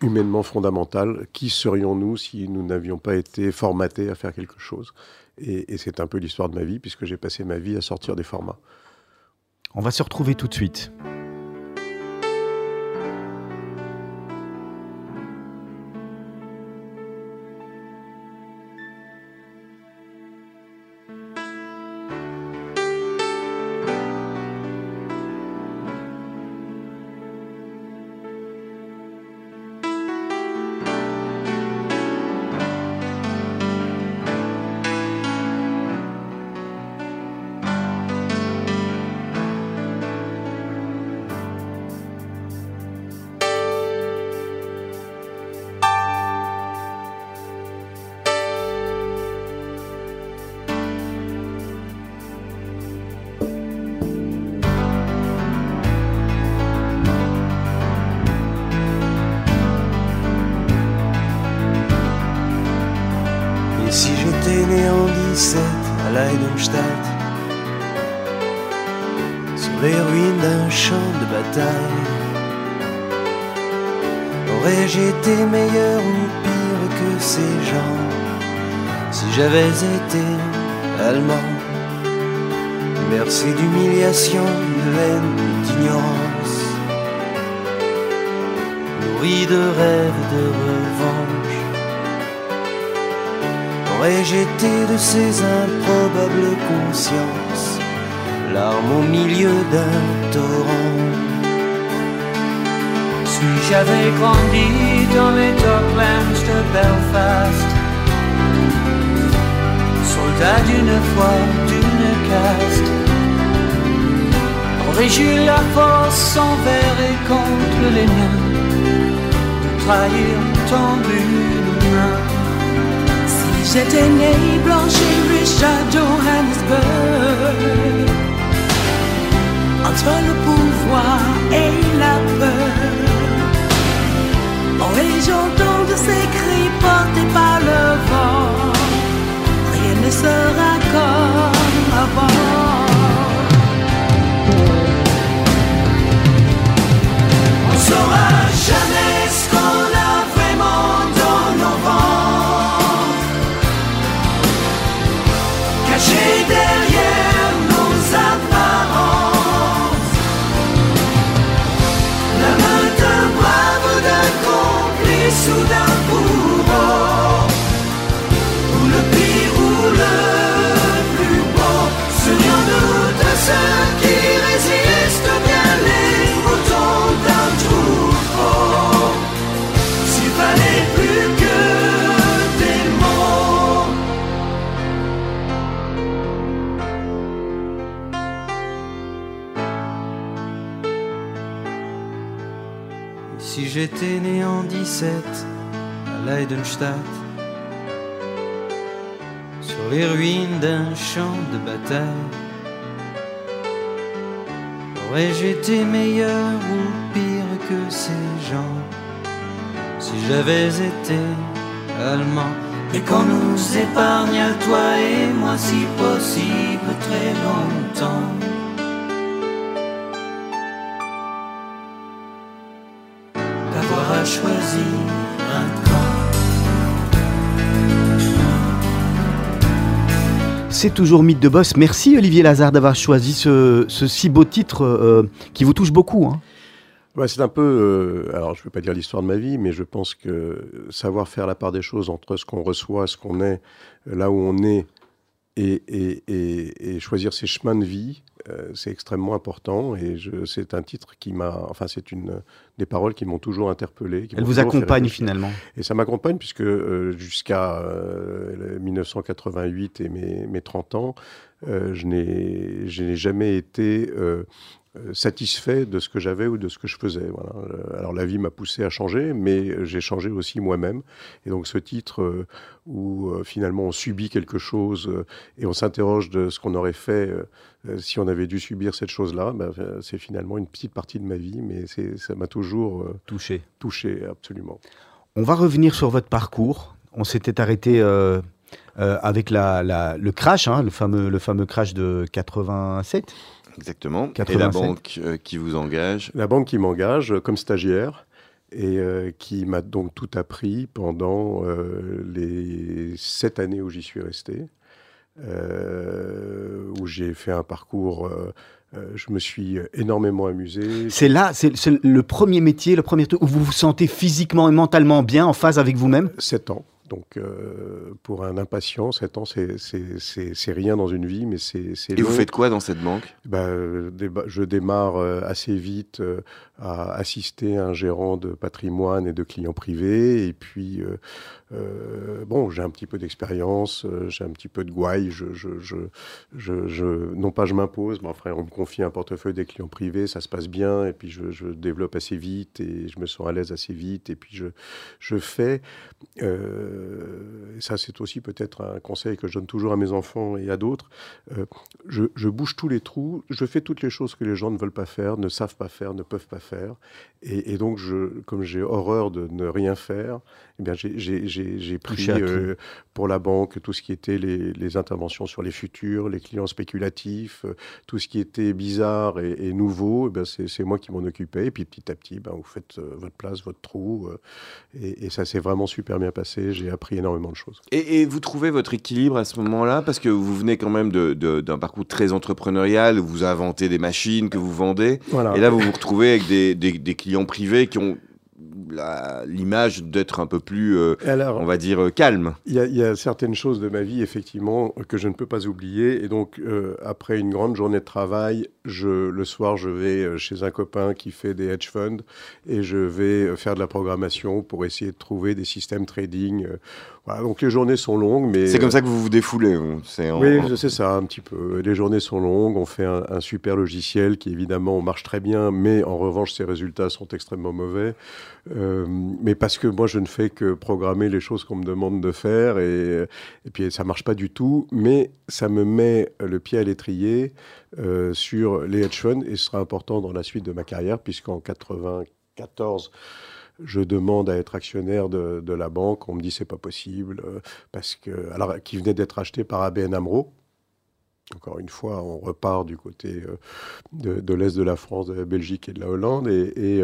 humainement fondamentale. Qui serions-nous si nous n'avions pas été formatés à faire quelque chose? Et, et c'est un peu l'histoire de ma vie, puisque j'ai passé ma vie à sortir des formats. On va se retrouver tout de suite. Improbables consciences, larmes au milieu d'un torrent si j'avais grandi dans les docklands de Belfast, soldat d'une foi, d'une caste, aurais-je la force envers et contre les nains de trahir tant d'une main? J'étais né blanche et riche à Johannesburg. Entre le pouvoir et la peur. Oh et j'entends de ces cris portés par le vent Rien ne sera comme avant. On saura jamais made. J'étais né en 17 à Leidenstadt, sur les ruines d'un champ de bataille, aurais-je été meilleur ou pire que ces gens? Si j'avais été allemand? Et qu'on nous épargne toi et moi si possible très longtemps. C'est toujours Mythe de Boss. Merci Olivier Lazare d'avoir choisi ce, si beau titre euh, qui vous touche beaucoup. Hein. C'est un peu, euh, alors je ne vais pas dire l'histoire de ma vie, mais je pense que savoir faire la part des choses entre ce qu'on reçoit, ce qu'on est, là où on est, et, choisir ses chemins de vie, c'est extrêmement important. Et c'est un titre qui m'a, enfin c'est une des paroles qui m'ont toujours interpellé. Qui Elle vous accompagne finalement. Et ça m'accompagne puisque euh, jusqu'à 1988 et mes, mes 30 ans, je n'ai jamais été euh, satisfait de ce que j'avais ou de ce que je faisais. Voilà. Euh, alors la vie m'a poussé à changer, mais j'ai changé aussi moi-même. Et donc ce titre euh, où finalement on subit quelque chose et on s'interroge de ce qu'on aurait fait si on avait dû subir cette chose-là, ben, c'est finalement une petite partie de ma vie, mais ça m'a toujours touché. Touché, absolument. On va revenir sur votre parcours. On s'était arrêté avec la, le crash, hein, le, fameux, le fameux crash de 87. Exactement. Et la banque euh, qui vous engage? La banque qui m'engage comme stagiaire et euh, qui m'a donc tout appris pendant euh, les sept années où j'y suis resté, où j'ai fait un parcours. je me suis énormément amusé. C'est là, c'est le premier métier, le premier truc où vous vous sentez physiquement et mentalement bien, en phase avec vous-même? Sept ans. Donc, euh, pour un impatient, 7 ans, c'est rien dans une vie, mais c'est. Et vous faites quoi dans cette banque? Ben, Je démarre euh, assez vite euh, à assister un gérant de patrimoine et de clients privés. Et puis, euh, bon, j'ai un petit peu d'expérience, euh, j'ai un petit peu de gouaille. Je, je, je, non pas je m'impose, mais enfin, on me confie un portefeuille des clients privés, ça se passe bien, et puis je, développe assez vite, et je me sens à l'aise assez vite, et puis je, fais. Euh, ça, c'est aussi peut-être un conseil que je donne toujours à mes enfants et à d'autres. je, bouge tous les trous, je fais toutes les choses que les gens ne veulent pas faire, ne savent pas faire, ne peuvent pas faire. Et, donc, comme j'ai horreur de ne rien faire, eh bien, j'ai pris euh, pour la banque tout ce qui était les, interventions sur les futurs, les clients spéculatifs, euh, tout ce qui était bizarre et, nouveau. Eh c'est moi qui m'en occupais. Et puis petit à petit, ben, vous faites euh, votre place, votre trou. et, ça s'est vraiment super bien passé. J'ai appris énormément de choses. Et, vous trouvez votre équilibre à ce moment-là? Parce que vous venez quand même d'un parcours très entrepreneurial. Vous inventez des machines que vous vendez. Et là, vous vous retrouvez avec des clients privés qui ont l'image d'être un peu plus, euh, on va dire, euh, calme. Il y, a certaines choses de ma vie, effectivement, que je ne peux pas oublier. Et donc, euh, après une grande journée de travail, je, le soir, je vais chez un copain qui fait des hedge funds et je vais faire de la programmation pour essayer de trouver des systèmes trading voilà, donc les journées sont longues, mais c'est comme ça que vous vous défoulez. Oui, je sais ça un petit peu. Les journées sont longues. On fait un, super logiciel qui évidemment marche très bien, mais en revanche ses résultats sont extrêmement mauvais. Euh, mais parce que moi je ne fais que programmer les choses qu'on me demande de faire et, puis ça marche pas du tout. Mais ça me met le pied à l'étrier euh, sur les hedge funds et ce sera important dans la suite de ma carrière puisqu'en 94 je demande à être actionnaire de, la banque, on me dit c'est pas possible euh, parce que alors qui venait d'être acheté par ABN Amro. Encore une fois, on repart du côté de, l'est de la France, de la Belgique et de la Hollande et,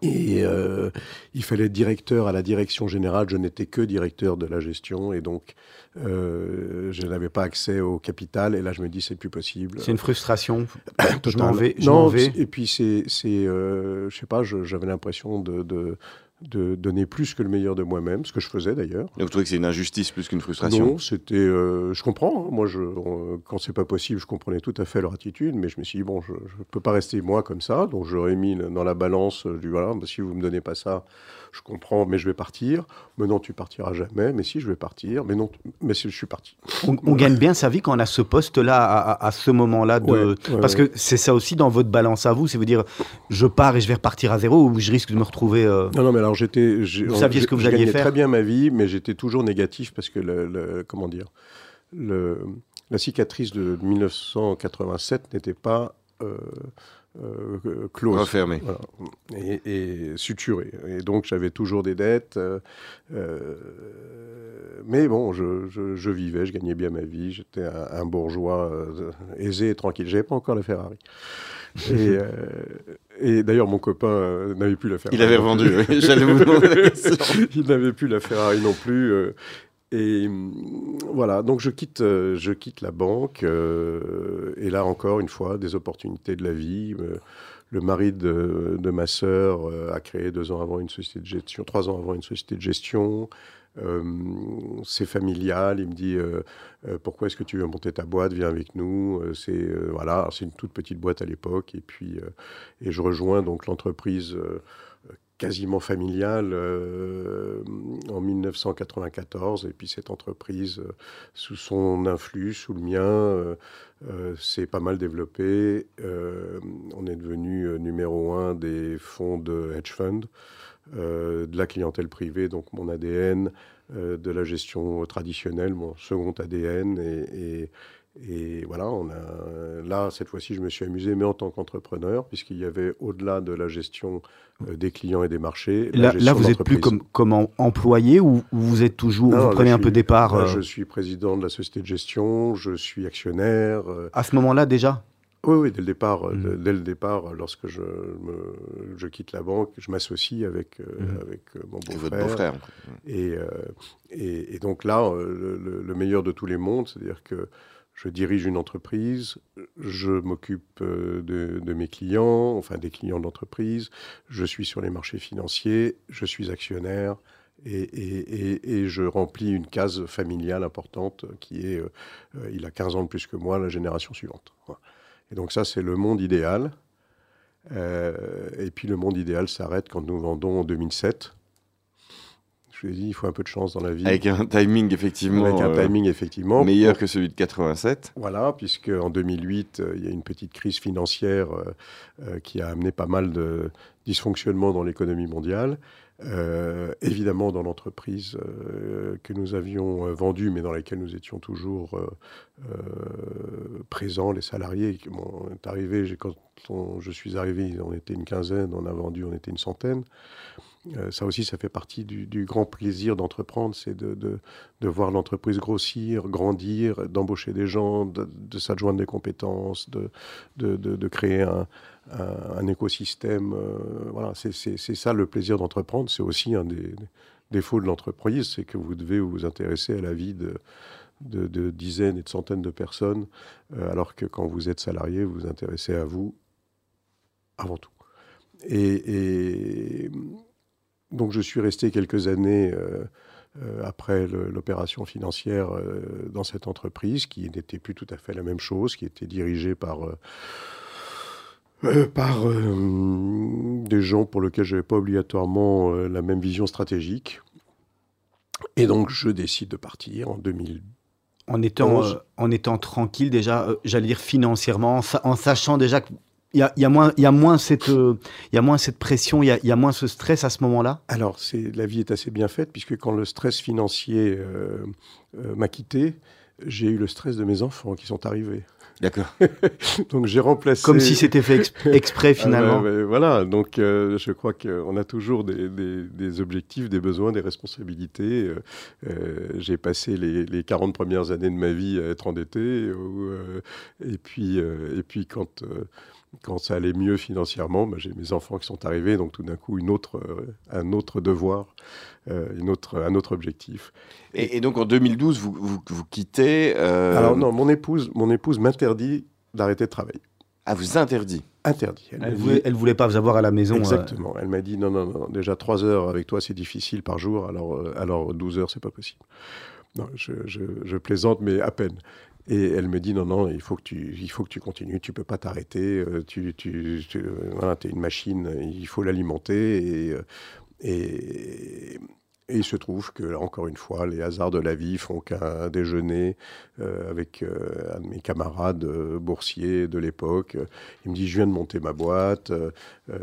et euh, il fallait être directeur à la direction générale. Je n'étais que directeur de la gestion et donc euh, je n'avais pas accès au capital. Et là, je me dis, c'est plus possible. C'est une frustration. je m'en vais. Non, et puis c'est, c'est euh, je sais pas, j'avais l'impression de, de de donner plus que le meilleur de moi-même, ce que je faisais d'ailleurs. Et vous trouvez que c'est une injustice plus qu'une frustration? Non, c'était. Euh, je comprends. Hein. Moi, je, quand c'est pas possible, je comprenais tout à fait leur attitude, mais je me suis dit bon, je, ne peux pas rester moi comme ça, donc j'aurais mis dans la balance du voilà, bah, si vous me donnez pas ça, je comprends, mais je vais partir. Mais non, tu partiras jamais. Mais si, je vais partir. Mais non, mais si, je suis parti. On, gagne bien sa vie quand on a ce poste-là, à, ce moment-là. De... Parce que c'est ça aussi dans votre balance à vous, c'est vous dire, je pars et je vais repartir à zéro ou je risque de me retrouver. Euh, non, non, mais alors j'étais. Vous saviez ce que vous alliez faire très bien ma vie, mais j'étais toujours négatif parce que, le, comment dire, le, la cicatrice de 1987 n'était pas. Euh, euh, close. Refermé. Et, et, suturé. Et donc j'avais toujours des dettes. Euh, euh, mais bon, je, je, vivais, je gagnais bien ma vie. J'étais un, bourgeois aisé et tranquille. J'avais pas encore la Ferrari. Et, *laughs* et d'ailleurs, mon copain n'avait plus la Ferrari. Il avait revendu, j'allais vous demander la *laughs* question. Il n'avait plus la Ferrari non plus. Et hum, voilà, donc je quitte, euh, je quitte la banque. Euh, et là encore, une fois, des opportunités de la vie. Euh, le mari de, ma sœur a créé deux ans avant une société de gestion, trois ans avant une société de gestion. c'est familial. Il me dit pourquoi est-ce que tu veux monter ta boîte? Viens avec nous. c'est voilà, c'est une toute petite boîte à l'époque. Et puis et je rejoins donc l'entreprise quasiment familiale euh, en 1994. Et puis cette entreprise, euh, sous son influx, sous le mien, euh, s'est pas mal développée. on est devenu numéro un des fonds de hedge fund, de la clientèle privée, donc mon ADN, de la gestion traditionnelle, mon second ADN. et voilà, on a, là, cette fois-ci, je me suis amusé, mais en tant qu'entrepreneur, puisqu'il y avait, au-delà de la gestion euh, des clients et des marchés. Là, là vous n'êtes plus comme, comme employé ou vous êtes toujours, vous prenez un peu départ euh Je suis président de la société de gestion, je suis actionnaire. Euh. À ce moment-là, déjà? Oui, oui, dès le départ, hmm. dès le départ, lorsque je, me, je quitte la banque, je m'associe avec, hmm. avec mon beau-frère. et, et, et, donc là, le, le, meilleur de tous les mondes, c'est-à-dire que je dirige une entreprise, je m'occupe euh, de, mes clients, enfin des clients d'entreprise, je suis sur les marchés financiers, je suis actionnaire et, je remplis une case familiale importante qui est, euh, euh, il a 15 ans de plus que moi, la génération suivante. Et donc ça, c'est le monde idéal. et puis le monde idéal s'arrête quand nous vendons en 2007 je dit, il faut un peu de chance dans la vie. Avec un timing, effectivement. Avec un euh, timing, effectivement. Meilleur que celui de 87. Voilà, puisque en 2008, euh, il y a une petite crise financière euh, qui a amené pas mal de dysfonctionnements dans l'économie mondiale. évidemment, dans l'entreprise que nous avions vendue, mais dans laquelle nous étions toujours présents, les salariés. Bon, est arrivé, quand je suis arrivé, on était une quinzaine, on a vendu, on était une centaine. Euh, ça aussi, ça fait partie du, grand plaisir d'entreprendre, c'est de, voir l'entreprise grossir, grandir, d'embaucher des gens, de, s'adjoindre des compétences, de, créer un, écosystème. Euh, voilà, c'est ça le plaisir d'entreprendre. C'est aussi un des, défauts de l'entreprise, c'est que vous devez vous intéresser à la vie de, dizaines et de centaines de personnes, euh, alors que quand vous êtes salarié, vous vous intéressez à vous avant tout. et donc je suis resté quelques années euh, euh, après l'opération financière euh, dans cette entreprise qui n'était plus tout à fait la même chose, qui était dirigée par, par des gens pour lesquels je n'avais pas obligatoirement la même vision stratégique. Et donc je décide de partir en 2000. En étant, en étant tranquille déjà, j'allais dire financièrement, en sachant déjà que il y a, y, a moins, y, a moins cette, euh, y a moins cette pression, il y a, y a, moins ce stress à ce moment-là? Alors, la vie est assez bien faite, puisque quand le stress financier euh, euh, m'a quitté, j'ai eu le stress de mes enfants qui sont arrivés. D'accord. *laughs* donc j'ai remplacé. Comme si c'était fait *laughs* exprès ah finalement. voilà, donc je crois qu'on a toujours des, des, des, objectifs, des besoins, des responsabilités. j'ai passé les, les, 40 premières années de ma vie à être endetté. et, puis, et puis quand quand ça allait mieux financièrement, bah, j'ai mes enfants qui sont arrivés, donc tout d'un coup, une autre, euh, un autre devoir, euh, une autre, un autre objectif. Et, donc en 2012, vous, vous, quittez. Euh, Alors non, mon épouse, mon épouse m'interdit d'arrêter de travailler. Ah, vous interdit Interdit. Elle, voulait, voulait pas vous avoir à la maison. Exactement. Elle m'a dit non, non, non, déjà 3 heures avec toi, c'est difficile par jour, alors, alors 12 heures, c'est pas possible. Non, je, je, plaisante, mais à peine. Et elle me dit non, non, il faut que tu, il faut que tu continues, tu peux pas t'arrêter, tu, tu, tu es une machine, il faut l'alimenter. Et, et, et il se trouve que, encore une fois, les hasards de la vie font qu'un déjeuner euh, avec euh, un de mes camarades euh, boursiers de l'époque, il me dit Je viens de monter ma boîte,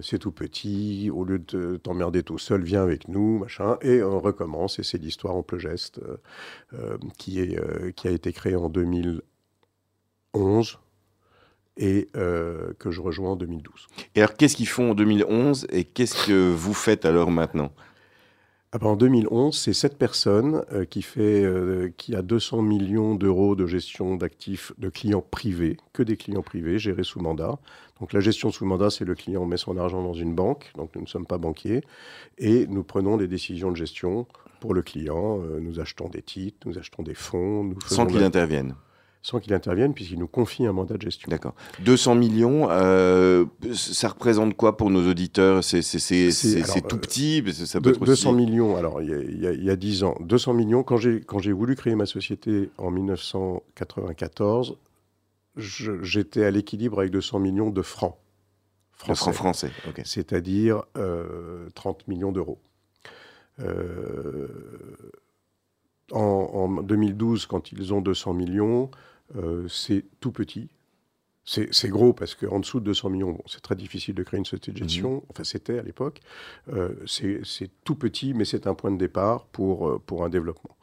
c'est tout petit, au lieu de t'emmerder tout seul, viens avec nous, machin. Et on recommence, et c'est l'histoire en geste qui, est, qui a été créée en 2011 et que je rejoins en 2012. Et alors, qu'est-ce qu'ils font en 2011 et qu'est-ce que vous faites alors maintenant? Ah ben, en 2011, c'est cette personne euh, qui, fait, euh, qui a 200 millions d'euros de gestion d'actifs de clients privés, que des clients privés gérés sous mandat. Donc la gestion sous mandat, c'est le client met son argent dans une banque, donc nous ne sommes pas banquiers, et nous prenons des décisions de gestion pour le client. Euh, nous achetons des titres, nous achetons des fonds. Nous Sans qu'il intervienne sans qu'il intervienne, puisqu'il nous confie un mandat de gestion. D'accord. 200 millions, euh, ça représente quoi pour nos auditeurs? C'est tout petit ça peut 200 millions, alors il y, a, 10 ans, 200 millions, quand j'ai voulu créer ma société en 1994, j'étais à l'équilibre avec 200 millions de francs. Français. De francs français, C'est-à-dire 30 euh, millions d'euros. Euh, en, en, 2012, quand ils ont 200 millions, euh, c'est tout petit. C'est gros parce qu'en dessous de 200 millions, c'est très difficile de créer une société de gestion. Mhm. Enfin, c'était à l'époque. Euh, c'est tout petit, mais c'est un point de départ pour, euh, pour un développement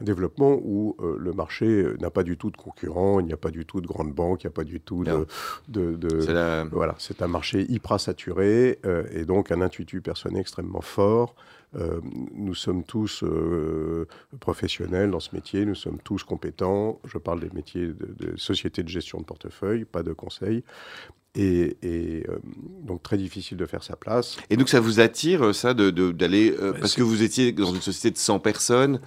un développement où le marché n'a pas du tout de concurrents, il n'y a pas du tout de grandes banques, il n'y a pas du tout de... de, Voilà, c'est un marché hyper saturé et donc un intuitu personnel extrêmement fort euh, nous sommes tous euh, professionnels dans ce métier, nous sommes tous compétents. Je parle des métiers de, société de gestion de portefeuille, pas de conseil. Et, euh, donc très difficile de faire sa place. Et donc ça vous attire ça d'aller parce que vous étiez dans une société de 100 personnes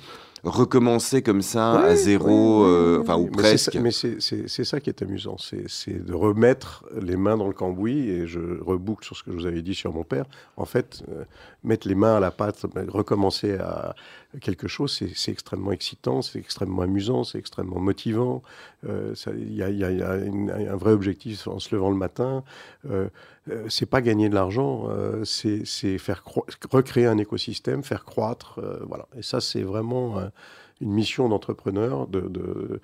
recommencer comme ça à zéro, euh, enfin ou presque. Mais c'est ça qui est amusant, c'est de remettre les mains dans le cambouis, et je reboucle sur ce que je vous avais dit sur mon père. En fait, euh, mettre les mains à la pâte, recommencer à quelque chose, c'est extrêmement excitant, c'est extrêmement amusant, c'est extrêmement motivant. Euh, il y, a, un vrai objectif en se levant le matin. Euh, c'est pas gagner de l'argent, euh, c'est faire recréer un écosystème, faire croître, euh, voilà. Et ça, c'est vraiment une mission d'entrepreneur de,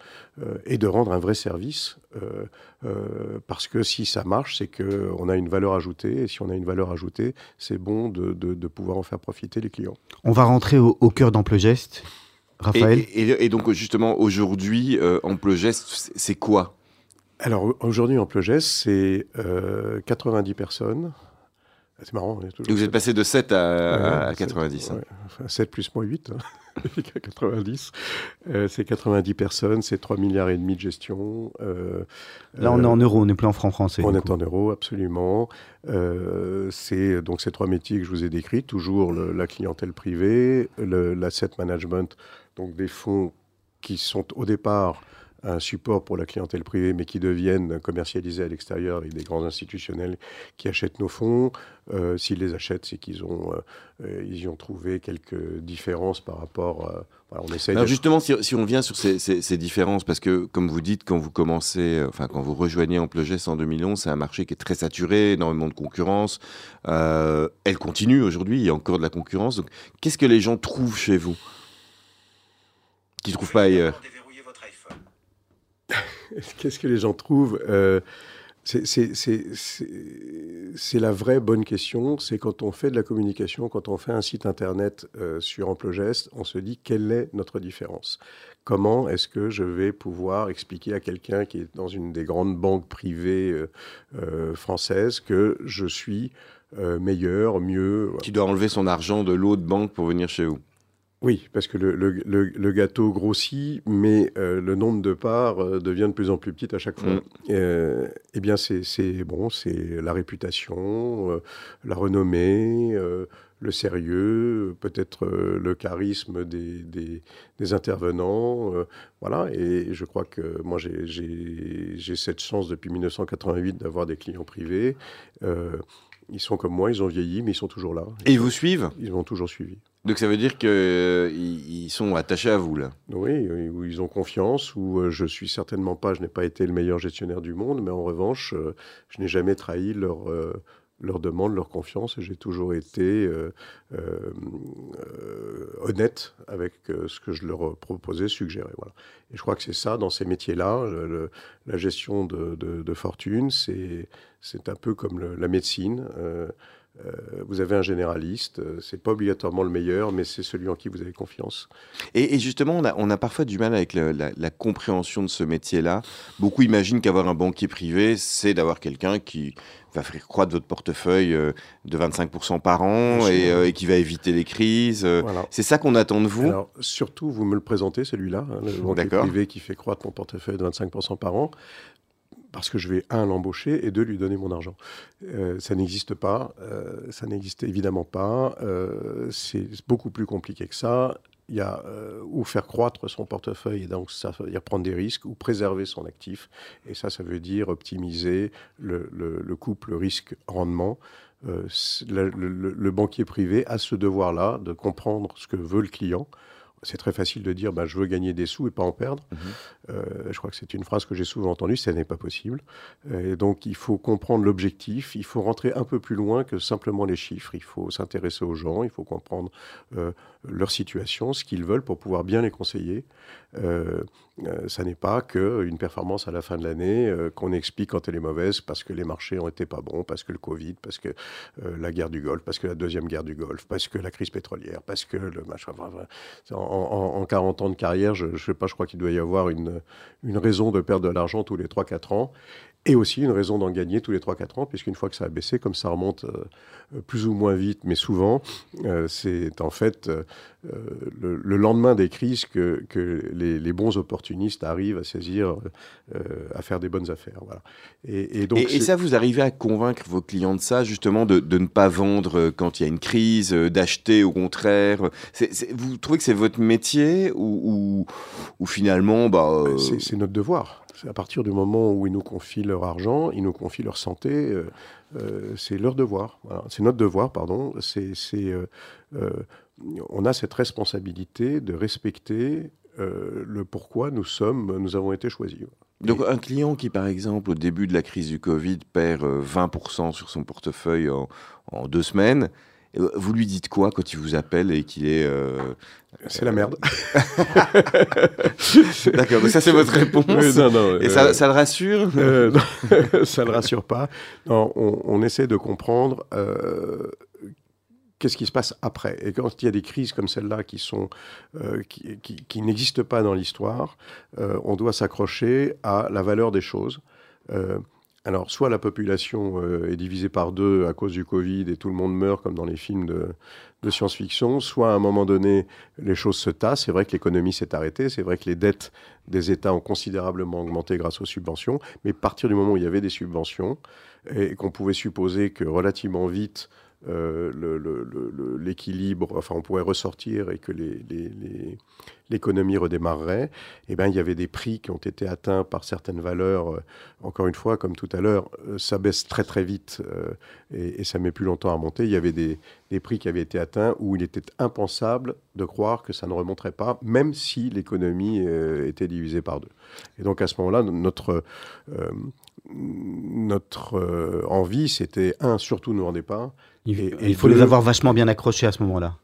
et de rendre un vrai service. parce que si ça marche, c'est qu'on a une valeur ajoutée. Et si on a une valeur ajoutée, c'est bon de, pouvoir en faire profiter les clients. On va rentrer au, cœur d'Amplegest. Raphaël et, et, donc justement, aujourd'hui, Amplegest, c'est quoi? Alors aujourd'hui en Plogès, c'est 90 euh, personnes. Ah, c'est marrant. vous êtes passé de 7 à, 90. 7 plus moins 8, 90. *laughs* Euh, c'est 90 personnes, c'est 3 milliards et demi de gestion. Euh, Là, on est en euros, on n'est plus en francs français. On est en euros, absolument. c'est donc ces trois métiers que je vous ai décrits, toujours la clientèle privée, l'asset management, donc des fonds qui sont au départ un support pour la clientèle privée, mais qui deviennent commercialisés à l'extérieur avec des grands institutionnels qui achètent nos fonds. Euh, s'ils les achètent, c'est qu'ils ont, euh, ils y ont trouvé quelques différences par rapport. À, voilà, on essaye Alors justement, si, on vient sur ces, différences, parce que comme vous dites, quand vous commencez, euh, enfin quand vous rejoignez Amplogest en 2011, c'est un marché qui est très saturé, énormément de concurrence. elle continue aujourd'hui, il y a encore de la concurrence. Donc, qu'est-ce que les gens trouvent chez vous? Qu'ils ne trouvent pas ailleurs? *laughs* Qu'est-ce que les gens trouvent euh, C'est la vraie bonne question. C'est quand on fait de la communication, quand on fait un site internet euh, sur Amplogest, on se dit quelle est notre différence? Comment est-ce que je vais pouvoir expliquer à quelqu'un qui est dans une des grandes banques privées euh, françaises que je suis meilleur, mieux? Qui doit enlever son argent de l'autre banque pour venir chez vous Oui, parce que le, gâteau grossit, mais euh, le nombre de parts euh, devient de plus en plus petit à chaque fois. Mm. Euh, eh bien, c'est bon, c'est la réputation, la renommée, le sérieux, peut-être le charisme des, des intervenants. voilà, et je crois que moi, j'ai cette chance depuis 1988 d'avoir des clients privés. Ils sont comme moi, ils ont vieilli, mais ils sont toujours là. Et ils vous suivent? Ils m'ont toujours suivi. Donc ça veut dire qu'ils euh, sont attachés à vous, là? Oui, ou ils ont confiance, ou euh, je suis certainement pas, je n'ai pas été le meilleur gestionnaire du monde, mais en revanche, euh, je n'ai jamais trahi leur, leur demande, leur confiance, et j'ai toujours été honnête avec ce que je leur proposais, suggérais. Voilà. Et je crois que c'est ça, dans ces métiers-là, la gestion de, de, fortune, c'est un peu comme la médecine. Euh, vous avez un généraliste, euh, c'est pas obligatoirement le meilleur, mais c'est celui en qui vous avez confiance. Et, justement, on a, on a, parfois du mal avec la, compréhension de ce métier-là. Beaucoup imaginent qu'avoir un banquier privé, c'est d'avoir quelqu'un qui va faire croître votre portefeuille euh, de 25% par an et, qui va éviter les crises. C'est ça qu'on attend de vous? Alors, surtout, vous me le présentez, celui-là, hein, le banquier privé qui fait croître mon portefeuille de 25% par an parce que je vais, un, l'embaucher et deux, lui donner mon argent. Euh, ça n'existe pas, euh, ça n'existe évidemment pas, euh, c'est beaucoup plus compliqué que ça. Il y a ou faire croître son portefeuille, et donc ça veut dire prendre des risques, ou préserver son actif. Et ça, ça veut dire optimiser le, le, couple risque-rendement. Le, banquier privé a ce devoir-là de comprendre ce que veut le client c'est très facile de dire bah, je veux gagner des sous et pas en perdre. Mhm. Euh, je crois que c'est une phrase que j'ai souvent entendue, ça n'est pas possible. Et donc il faut comprendre l'objectif, il faut rentrer un peu plus loin que simplement les chiffres, il faut s'intéresser aux gens, il faut comprendre euh, leur situation, ce qu'ils veulent pour pouvoir bien les conseiller. Euh, euh, ça n'est pas qu'une performance à la fin de l'année euh, qu'on explique quand elle est mauvaise parce que les marchés ont été pas bons, parce que le Covid, parce que la guerre du Golfe, parce que la deuxième guerre du Golfe, parce que la crise pétrolière, parce que le machin. En, en, 40 ans de carrière, je sais pas, je crois qu'il doit y avoir une, une raison de perdre de l'argent tous les 3-4 ans et aussi une raison d'en gagner tous les 3-4 ans, puisqu'une fois que ça a baissé, comme ça remonte euh, plus ou moins vite, mais souvent, euh, c'est en fait euh, le, lendemain des crises que, que les, bons opportunistes arrivent à saisir, à faire des bonnes affaires. Voilà. Et, donc, et, ça, vous arrivez à convaincre vos clients de ça, justement, de, de ne pas vendre quand il y a une crise, d'acheter au contraire Vous trouvez que c'est votre métier ou, ou, finalement... Bah, c'est notre devoir à partir du moment où ils nous confient leur argent, ils nous confient leur santé, euh, euh, c'est leur devoir. C'est notre devoir, pardon. Euh, on a cette responsabilité de respecter le pourquoi nous sommes, nous avons été choisis. Donc un client qui, par exemple, au début de la crise du Covid, perd 20% sur son portefeuille en deux semaines, vous lui dites quoi quand il vous appelle et qu'il est... Euh, c'est la merde. *laughs* D'accord, ça c'est votre réponse. et ça, euh, ça, le rassure euh, *laughs* Ça ne le rassure pas. Non, on, essaie de comprendre qu'est-ce qui se passe après. Et quand il y a des crises comme celle-là qui, sont, qui, qui, qui n'existent pas dans l'histoire, on doit s'accrocher à la valeur des choses. Alors, soit la population euh, est divisée par deux à cause du Covid et tout le monde meurt comme dans les films de, science-fiction, soit à un moment donné, les choses se tassent. C'est vrai que l'économie s'est arrêtée, c'est vrai que les dettes des États ont considérablement augmenté grâce aux subventions, mais à partir du moment où il y avait des subventions et qu'on pouvait supposer que relativement vite, euh, l'équilibre, enfin on pourrait ressortir et que l'économie redémarrerait, eh ben, il y avait des prix qui ont été atteints par certaines valeurs. Euh, encore une fois, comme tout à l'heure, euh, ça baisse très très vite et, ça met plus longtemps à monter. Il y avait des, prix qui avaient été atteints où il était impensable de croire que ça ne remonterait pas, même si l'économie était divisée par deux. Et donc à ce moment-là, notre notre envie, c'était, un, surtout nous en pas, il, faut les avoir vachement bien accrochés à ce moment-là.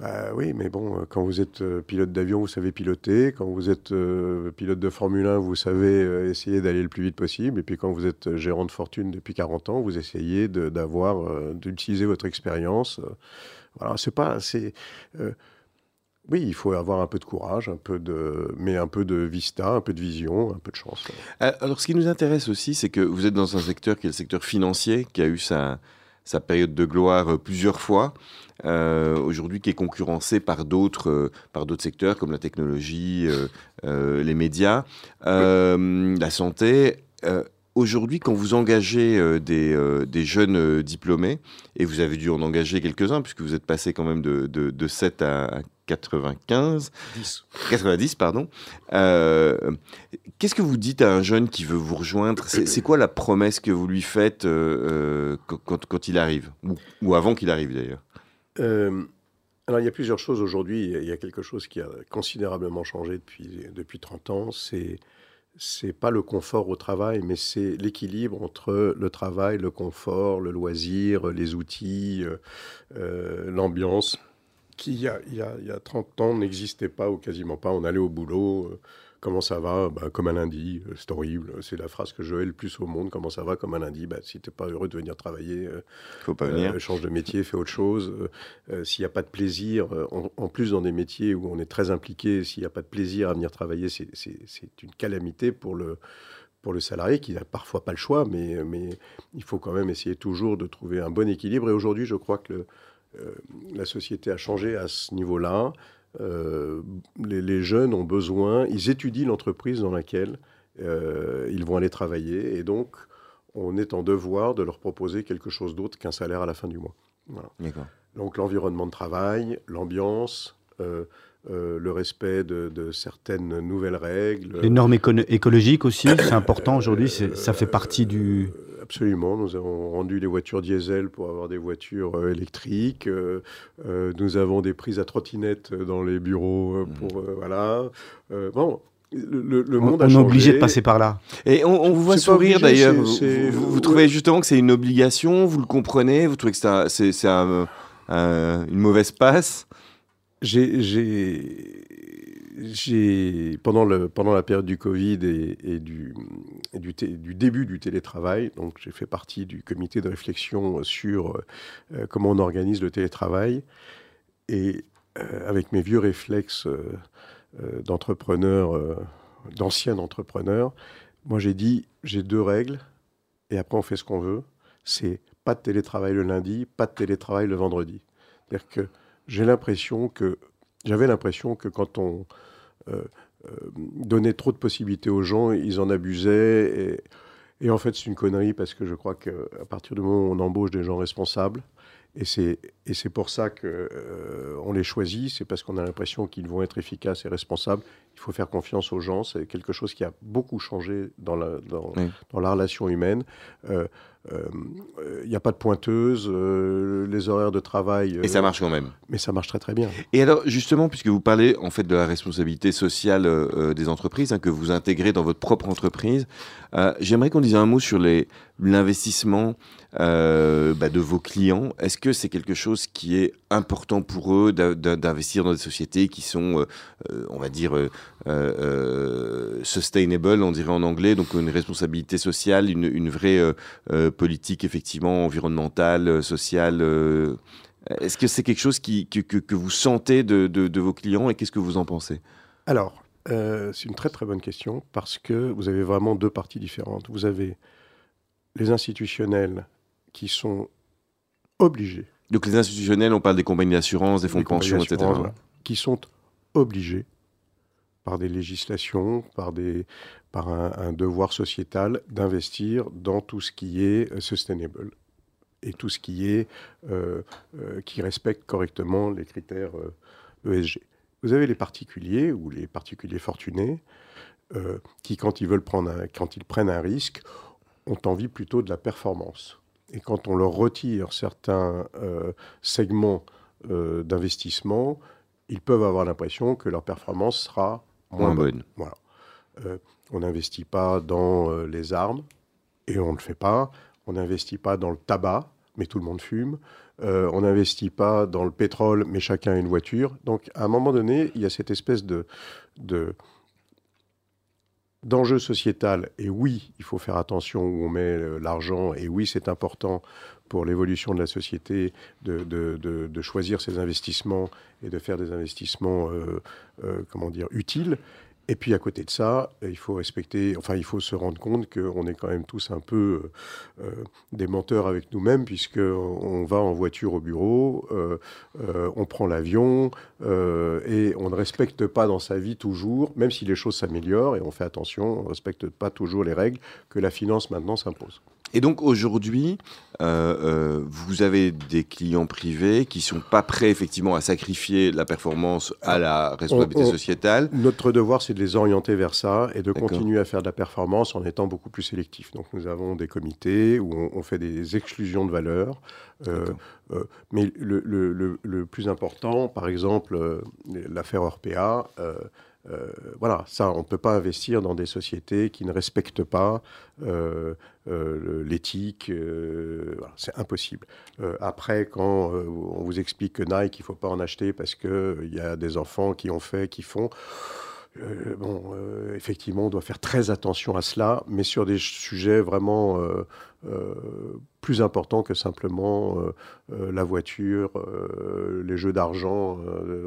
Bah oui, mais bon, euh, quand vous êtes euh, pilote d'avion, vous savez piloter. Quand vous êtes euh, pilote de Formule 1, vous savez essayer d'aller le plus vite possible. Et puis quand vous êtes gérant de fortune depuis 40 ans, vous essayez d'avoir, d'utiliser votre expérience. voilà, c'est pas, c'est. oui, il faut avoir un peu de courage, un peu de, mais un peu de vista, un peu de vision, un peu de chance. Alors, ce qui nous intéresse aussi, c'est que vous êtes dans un secteur qui est le secteur financier, qui a eu sa, sa période de gloire plusieurs fois, aujourd'hui qui est concurrencé par d'autres par d'autres secteurs comme la technologie, les médias, la santé. Aujourd'hui, quand vous engagez euh, des, euh, des, jeunes euh, diplômés, et vous avez dû en engager quelques-uns, puisque vous êtes passé quand même de, de, de 7 à 95, 10. 90, pardon. Qu'est-ce que vous dites à un jeune qui veut vous rejoindre? C'est quoi la promesse que vous lui faites quand, quand, il arrive? Ou, ou avant qu'il arrive d'ailleurs alors, il y a plusieurs choses aujourd'hui. Il y a quelque chose qui a considérablement changé depuis, depuis 30 ans. C'est c'est pas le confort au travail, mais c'est l'équilibre entre le travail, le confort, le loisir, les outils, euh, euh, l'ambiance, qui il y, a, il, y a, il y, a, 30 ans n'existait pas ou quasiment pas. On allait au boulot, euh, Comment ça va? Bah, Comme un lundi, euh, c'est horrible. C'est la phrase que je hais le plus au monde. Comment ça va? Comme un lundi. Bah, si tu n'es pas heureux de venir travailler, euh, Faut pas venir. Euh, change de métier, fais autre chose. s'il n'y a pas de plaisir, en, plus dans des métiers où on est très impliqué, s'il n'y a pas de plaisir à venir travailler, c'est une calamité pour le, pour le salarié qui n'a parfois pas le choix, mais, mais il faut quand même essayer toujours de trouver un bon équilibre. Et aujourd'hui, je crois que la société a changé à ce niveau-là. Euh, les, jeunes ont besoin, ils étudient l'entreprise dans laquelle euh, ils vont aller travailler, et donc on est en devoir de leur proposer quelque chose d'autre qu'un salaire à la fin du mois. Donc l'environnement de travail, l'ambiance, euh, le respect de, certaines nouvelles règles. Les normes écologiques aussi, c'est important aujourd'hui, ça fait partie du... Absolument. Nous avons rendu les voitures diesel pour avoir des voitures euh, électriques. Euh, euh, nous avons des prises à trottinette dans les bureaux pour mmh. voilà. bon. Le, monde on, a on est obligé de passer par là. Et on, vous voit sourire d'ailleurs. Vous, trouvez justement que c'est une obligation Vous le comprenez Vous trouvez que c'est une mauvaise passe J'ai pendant, le, pendant la période du Covid et, du, du, du, début du télétravail, donc j'ai fait partie du comité de réflexion sur euh, comment on organise le télétravail. Et euh, avec mes vieux réflexes euh, d'entrepreneur, d'ancien entrepreneur, moi j'ai dit j'ai deux règles et après on fait ce qu'on veut. C'est pas de télétravail le lundi, pas de télétravail le vendredi. C'est-à-dire que j'ai l'impression que j'avais l'impression que quand on euh, euh, donnait trop de possibilités aux gens, ils en abusaient. Et, en fait, c'est une connerie parce que je crois qu'à partir du moment où on embauche des gens responsables, et c'est, et c'est pour ça qu'on euh, on les choisit, c'est parce qu'on a l'impression qu'ils vont être efficaces et responsables. Il faut faire confiance aux gens, c'est quelque chose qui a beaucoup changé dans la, dans, dans la relation humaine. Il euh, n'y a pas de pointeuse, euh, les horaires de travail. et ça marche quand même. Mais ça marche très très bien. Et alors justement, puisque vous parlez en fait de la responsabilité sociale des entreprises, hein, que vous intégrez dans votre propre entreprise, j'aimerais qu'on dise un mot sur l'investissement bah, de vos clients. Est-ce que c'est quelque chose qui est important pour eux d'investir dans des sociétés qui sont, on va dire, sustainable, on dirait en anglais, donc une responsabilité sociale, une, une vraie politique effectivement environnementale, euh, sociale euh, Est-ce que c'est quelque chose qui, que, que, vous sentez de, de, vos clients et qu'est-ce que vous en pensez? Alors, euh, c'est une très très bonne question parce que vous avez vraiment deux parties différentes. Vous avez les institutionnels qui sont obligés. Donc les institutionnels, on parle des compagnies d'assurance, des fonds de pension, etc. Qui sont obligés par des législations, par, des, par un, devoir sociétal d'investir dans tout ce qui est euh, sustainable et tout ce qui est euh, euh, qui respecte correctement les critères ESG. E Vous avez les particuliers ou les particuliers fortunés qui, quand ils veulent prendre, quand ils prennent un risque, ont envie plutôt de la performance. Et quand on leur retire certains segments d'investissement, ils peuvent avoir l'impression que leur performance sera moins, bonne. Voilà. Euh, on n'investit pas dans euh, les armes, et on ne le fait pas. On n'investit pas dans le tabac, mais tout le monde fume. Euh, on n'investit pas dans le pétrole, mais chacun a une voiture. Donc, à un moment donné, il y a cette espèce de, de d'enjeu sociétal. Et oui, il faut faire attention où on met l'argent. Et oui, c'est important pour l'évolution de la société de, choisir ses investissements et de faire des investissements, comment dire, utiles. Et puis à côté de ça, il faut respecter, enfin il faut se rendre compte qu'on est quand même tous un peu euh, des menteurs avec nous-mêmes, puisque on va en voiture au bureau, euh, euh, on prend l'avion et on ne respecte pas dans sa vie toujours, même si les choses s'améliorent et on fait attention, on ne respecte pas toujours les règles que la finance maintenant s'impose. Et donc aujourd'hui, euh, euh, vous avez des clients privés qui sont pas prêts effectivement à sacrifier la performance à la responsabilité sociétale. Notre devoir, c'est de les orienter vers ça et de continuer à faire de la performance en étant beaucoup plus sélectif. Donc nous avons des comités où on, fait des exclusions de valeur. Euh, mais le, le, le, plus important, par exemple, l'affaire Orpea, euh, voilà, ça, on ne peut pas investir dans des sociétés qui ne respectent pas euh, euh, l'éthique. c'est impossible. après, quand on vous explique que Nike, il ne faut pas en acheter parce qu'il y a des enfants qui ont fait, qui font. bon, effectivement, on doit faire très attention à cela, mais sur des sujets vraiment plus important que simplement euh, euh, la voiture, euh, les jeux d'argent.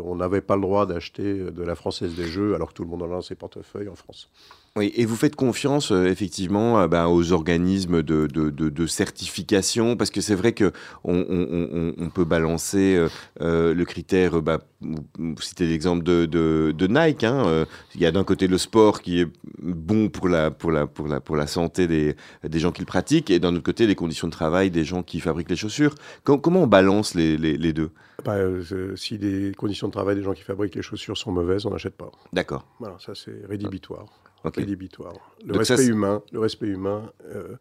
on n'avait pas le droit d'acheter de la française des jeux alors que tout le monde en a ses portefeuilles en France. Oui, et vous faites confiance effectivement ben, aux organismes de, certification? Parce que c'est vrai que on, peut balancer le critère. Bah, vous citez l'exemple de, Nike. Hein, il y a d'un côté le sport qui est bon pour la pour la pour la pour la santé des, des gens qui le pratiquent et d'un autre côté les conditions de travail des gens qui fabriquent les chaussures. comment on balance les, deux? Bah, euh, Si les conditions de travail des gens qui fabriquent les chaussures sont mauvaises, on n'achète pas. D'accord. Voilà, ça c'est rédhibitoire. Rédhibitoire. Le respect, humain, le respect humain, euh,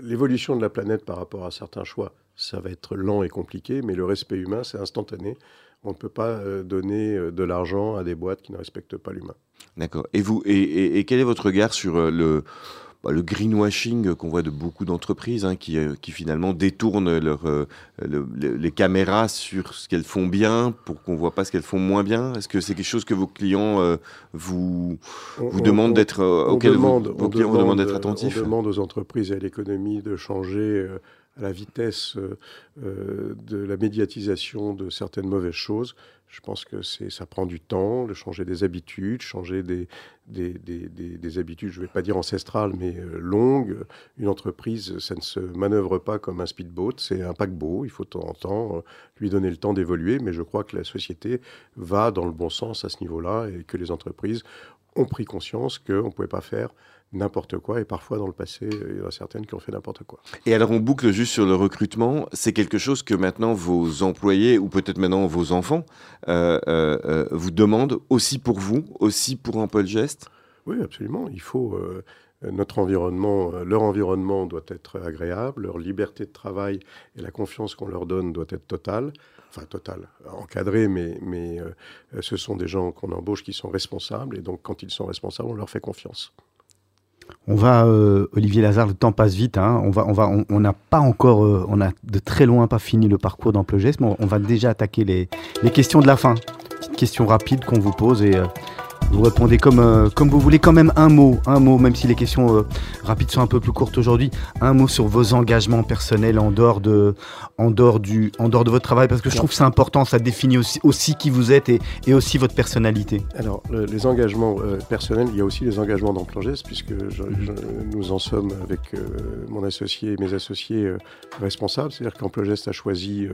l'évolution de la planète par rapport à certains choix, ça va être lent et compliqué, mais le respect humain, c'est instantané. On ne peut pas euh, donner de l'argent à des boîtes qui ne respectent pas l'humain. D'accord. Et vous, et, quel est votre regard sur le bah, le greenwashing qu'on voit de beaucoup d'entreprises hein, qui, euh, qui, finalement détournent leur, euh, les caméras sur ce qu'elles font bien pour qu'on ne voit pas ce qu'elles font moins bien Est-ce que c'est quelque chose que vos clients euh, vous, vous demandent d'être auquel demande, vos, clients vous demandent d'être attentifs On demande aux entreprises et à l'économie de changer à la vitesse de la médiatisation de certaines mauvaises choses. Je pense que ça prend du temps de changer des habitudes, changer des, des, des, des, habitudes, je ne vais pas dire ancestrales, mais euh, longues. Une entreprise, ça ne se manœuvre pas comme un speedboat, c'est un paquebot. Il faut de temps en temps euh, lui donner le temps d'évoluer, mais je crois que la société va dans le bon sens à ce niveau-là et que les entreprises ont pris conscience qu'on ne pouvait pas faire n'importe quoi. Et parfois, dans le passé, il y en a certaines qui ont fait n'importe quoi. Et alors, on boucle juste sur le recrutement. C'est quelque chose que maintenant vos employés, ou peut-être maintenant vos enfants, euh, euh, euh, vous demandent aussi pour vous, aussi pour un Paul Geste? Oui, absolument. Il faut. notre environnement, leur environnement doit être agréable, leur liberté de travail et la confiance qu'on leur donne doit être totale enfin totale, encadrée, mais, mais ce sont des gens qu'on embauche qui sont responsables, et donc quand ils sont responsables, on leur fait confiance. On va, euh, Olivier Lazare, le temps passe vite. Hein. On va, on va, on n'a pas encore, euh, on a de très loin pas fini le parcours d'Amplogest, mais on, va déjà attaquer les, les, questions de la fin. Petite question rapide qu'on vous pose et euh, vous répondez comme, euh, comme vous voulez, quand même un mot, un mot, même si les questions euh, rapides sont un peu plus courtes aujourd'hui, un mot sur vos engagements personnels en dehors de, en dehors du, en dehors de votre travail, parce que je trouve que c'est important, ça définit aussi, aussi qui vous êtes et, et aussi votre personnalité. Alors, les engagements euh, personnels, il y a aussi les engagements d'Amplongès, puisque nous en sommes avec mon associé et mes associés responsables, c'est-à-dire qu'Amplogest a choisi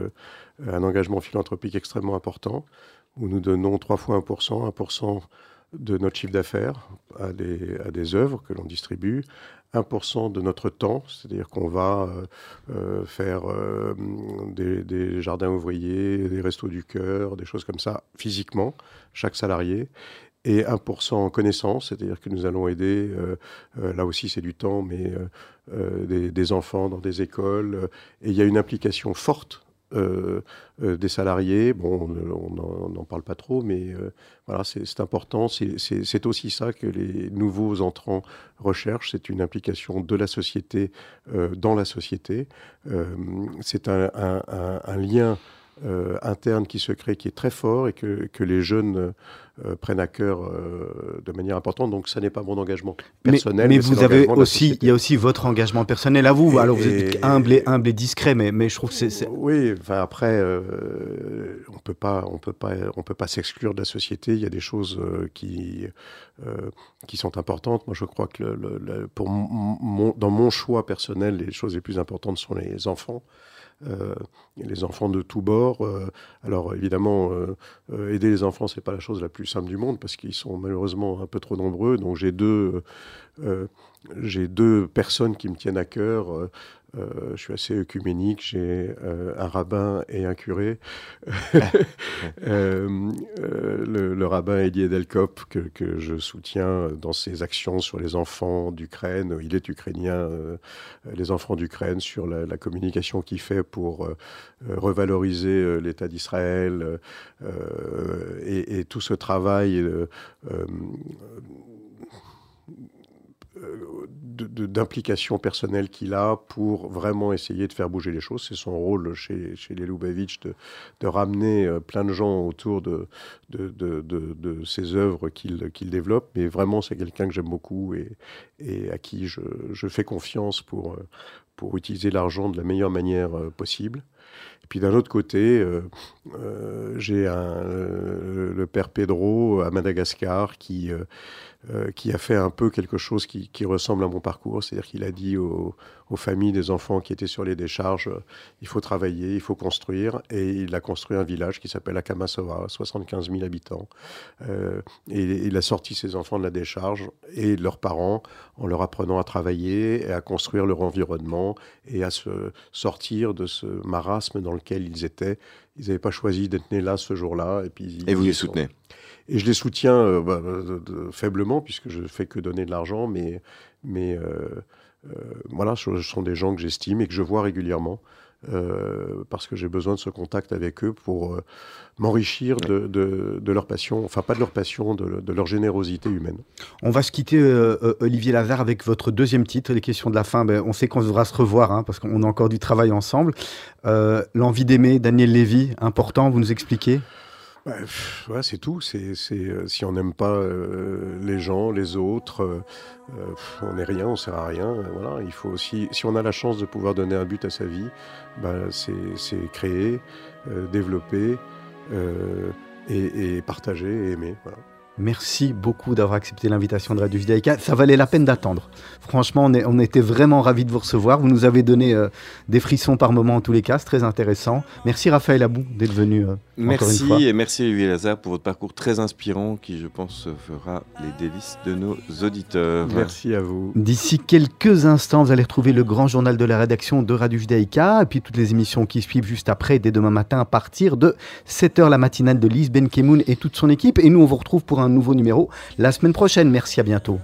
un engagement philanthropique extrêmement important, où nous donnons trois fois 1%, 1% de notre chiffre d'affaires à des, œuvres que l'on distribue, 1% de notre temps, c'est-à-dire qu'on va euh, euh, faire euh, des, jardins ouvriers, des restos du cœur, des choses comme ça, physiquement, chaque salarié, et 1% en connaissance, c'est-à-dire que nous allons aider, là aussi c'est du temps, mais des, enfants dans des écoles, et il y a une implication forte euh, euh, des salariés. Bon, on n'en parle pas trop, mais euh, voilà, c'est important. C'est aussi ça que les nouveaux entrants recherchent. C'est une implication de la société dans la société. c'est un, lien interne qui se crée, qui est très fort et que les jeunes prennent à cœur de manière importante. Donc, ça n'est pas mon engagement personnel. Mais, vous avez aussi, il y a aussi votre engagement personnel à vous. Alors, vous êtes humble et, humble et discret, mais, mais je trouve que c'est. Oui, enfin, après, on peut pas, on peut pas, on peut pas s'exclure de la société. Il y a des choses qui, qui sont importantes. Moi, je crois que le, pour dans mon choix personnel, les choses les plus importantes sont les enfants. Euh, les enfants de tous bords. Euh, alors évidemment, euh, aider les enfants, c'est pas la chose la plus simple du monde parce qu'ils sont malheureusement un peu trop nombreux. Donc j'ai deux, j'ai deux personnes qui me tiennent à cœur. Euh, je suis assez œcuménique, j'ai euh, un rabbin et un curé. *laughs* Euh, le, rabbin Elie Delkop, que, que, je soutiens dans ses actions sur les enfants d'Ukraine, il est ukrainien, les enfants d'Ukraine, sur la, communication qu'il fait pour revaloriser l'État d'Israël et, et, tout ce travail d'implication personnelle qu'il a pour vraiment essayer de faire bouger les choses. C'est son rôle chez, chez les Lubavitch de, ramener euh, plein de gens autour de, de, ces œuvres qu'il développe. Mais vraiment, c'est quelqu'un que j'aime beaucoup et, à qui je, fais confiance pour, euh, pour utiliser l'argent de la meilleure manière euh, possible. Et puis d'un autre côté, euh, euh, j'ai le père Pedro à Madagascar qui, qui a fait un peu quelque chose qui, qui ressemble à mon parcours. C'est-à-dire qu'il a dit aux, aux, familles des enfants qui étaient sur les décharges, il faut travailler, il faut construire. Et il a construit un village qui s'appelle Akamasova, 75 000 habitants. et il a sorti ses enfants de la décharge et leurs parents en leur apprenant à travailler et à construire leur environnement et à se sortir de ce marasme dans lequel ils étaient. Ils n'avaient pas choisi d'être nés là ce jour-là. Et, puis, et vous les soutenez? Et je les soutiens euh, bah, faiblement, puisque je ne fais que donner de l'argent, mais, mais euh, euh, voilà, ce sont des gens que j'estime et que je vois régulièrement. Parce que j'ai besoin de ce contact avec eux pour m'enrichir de, leur passion, enfin pas de leur passion, de, leur générosité humaine. On va se quitter, Olivier Lazare, avec votre deuxième titre, les questions de la fin. Ben, on sait qu'on devra se revoir, hein, parce qu'on a encore du travail ensemble. L'envie d'aimer, Daniel Lévy, important, vous nous expliquez? Ouais, c'est tout. C'est, si on n'aime pas les gens, les autres, on n'est rien, on sert à rien. Voilà, il faut aussi, si on a la chance de pouvoir donner un but à sa vie, bah, c'est créer, euh, développer euh, et, partager et aimer. Merci beaucoup d'avoir accepté l'invitation de Radio Judaïka. Ça valait la peine d'attendre. Franchement, on, on, était vraiment ravis de vous recevoir. Vous nous avez donné euh, des frissons par moment en tous les cas. C'est très intéressant. Merci Raphaël Abou d'être venu. Euh, merci une fois. et merci Olivier Lazare pour votre parcours très inspirant qui, je pense, fera les délices de nos auditeurs. Merci à vous. D'ici quelques instants, vous allez retrouver le grand journal de la rédaction de Radio Judaïka et puis toutes les émissions qui suivent juste après, dès demain matin à partir de 7h la matinale de Lise Benkemoun et toute son équipe. Et nous, on vous retrouve pour un un nouveau numéro la semaine prochaine. Merci, à bientôt.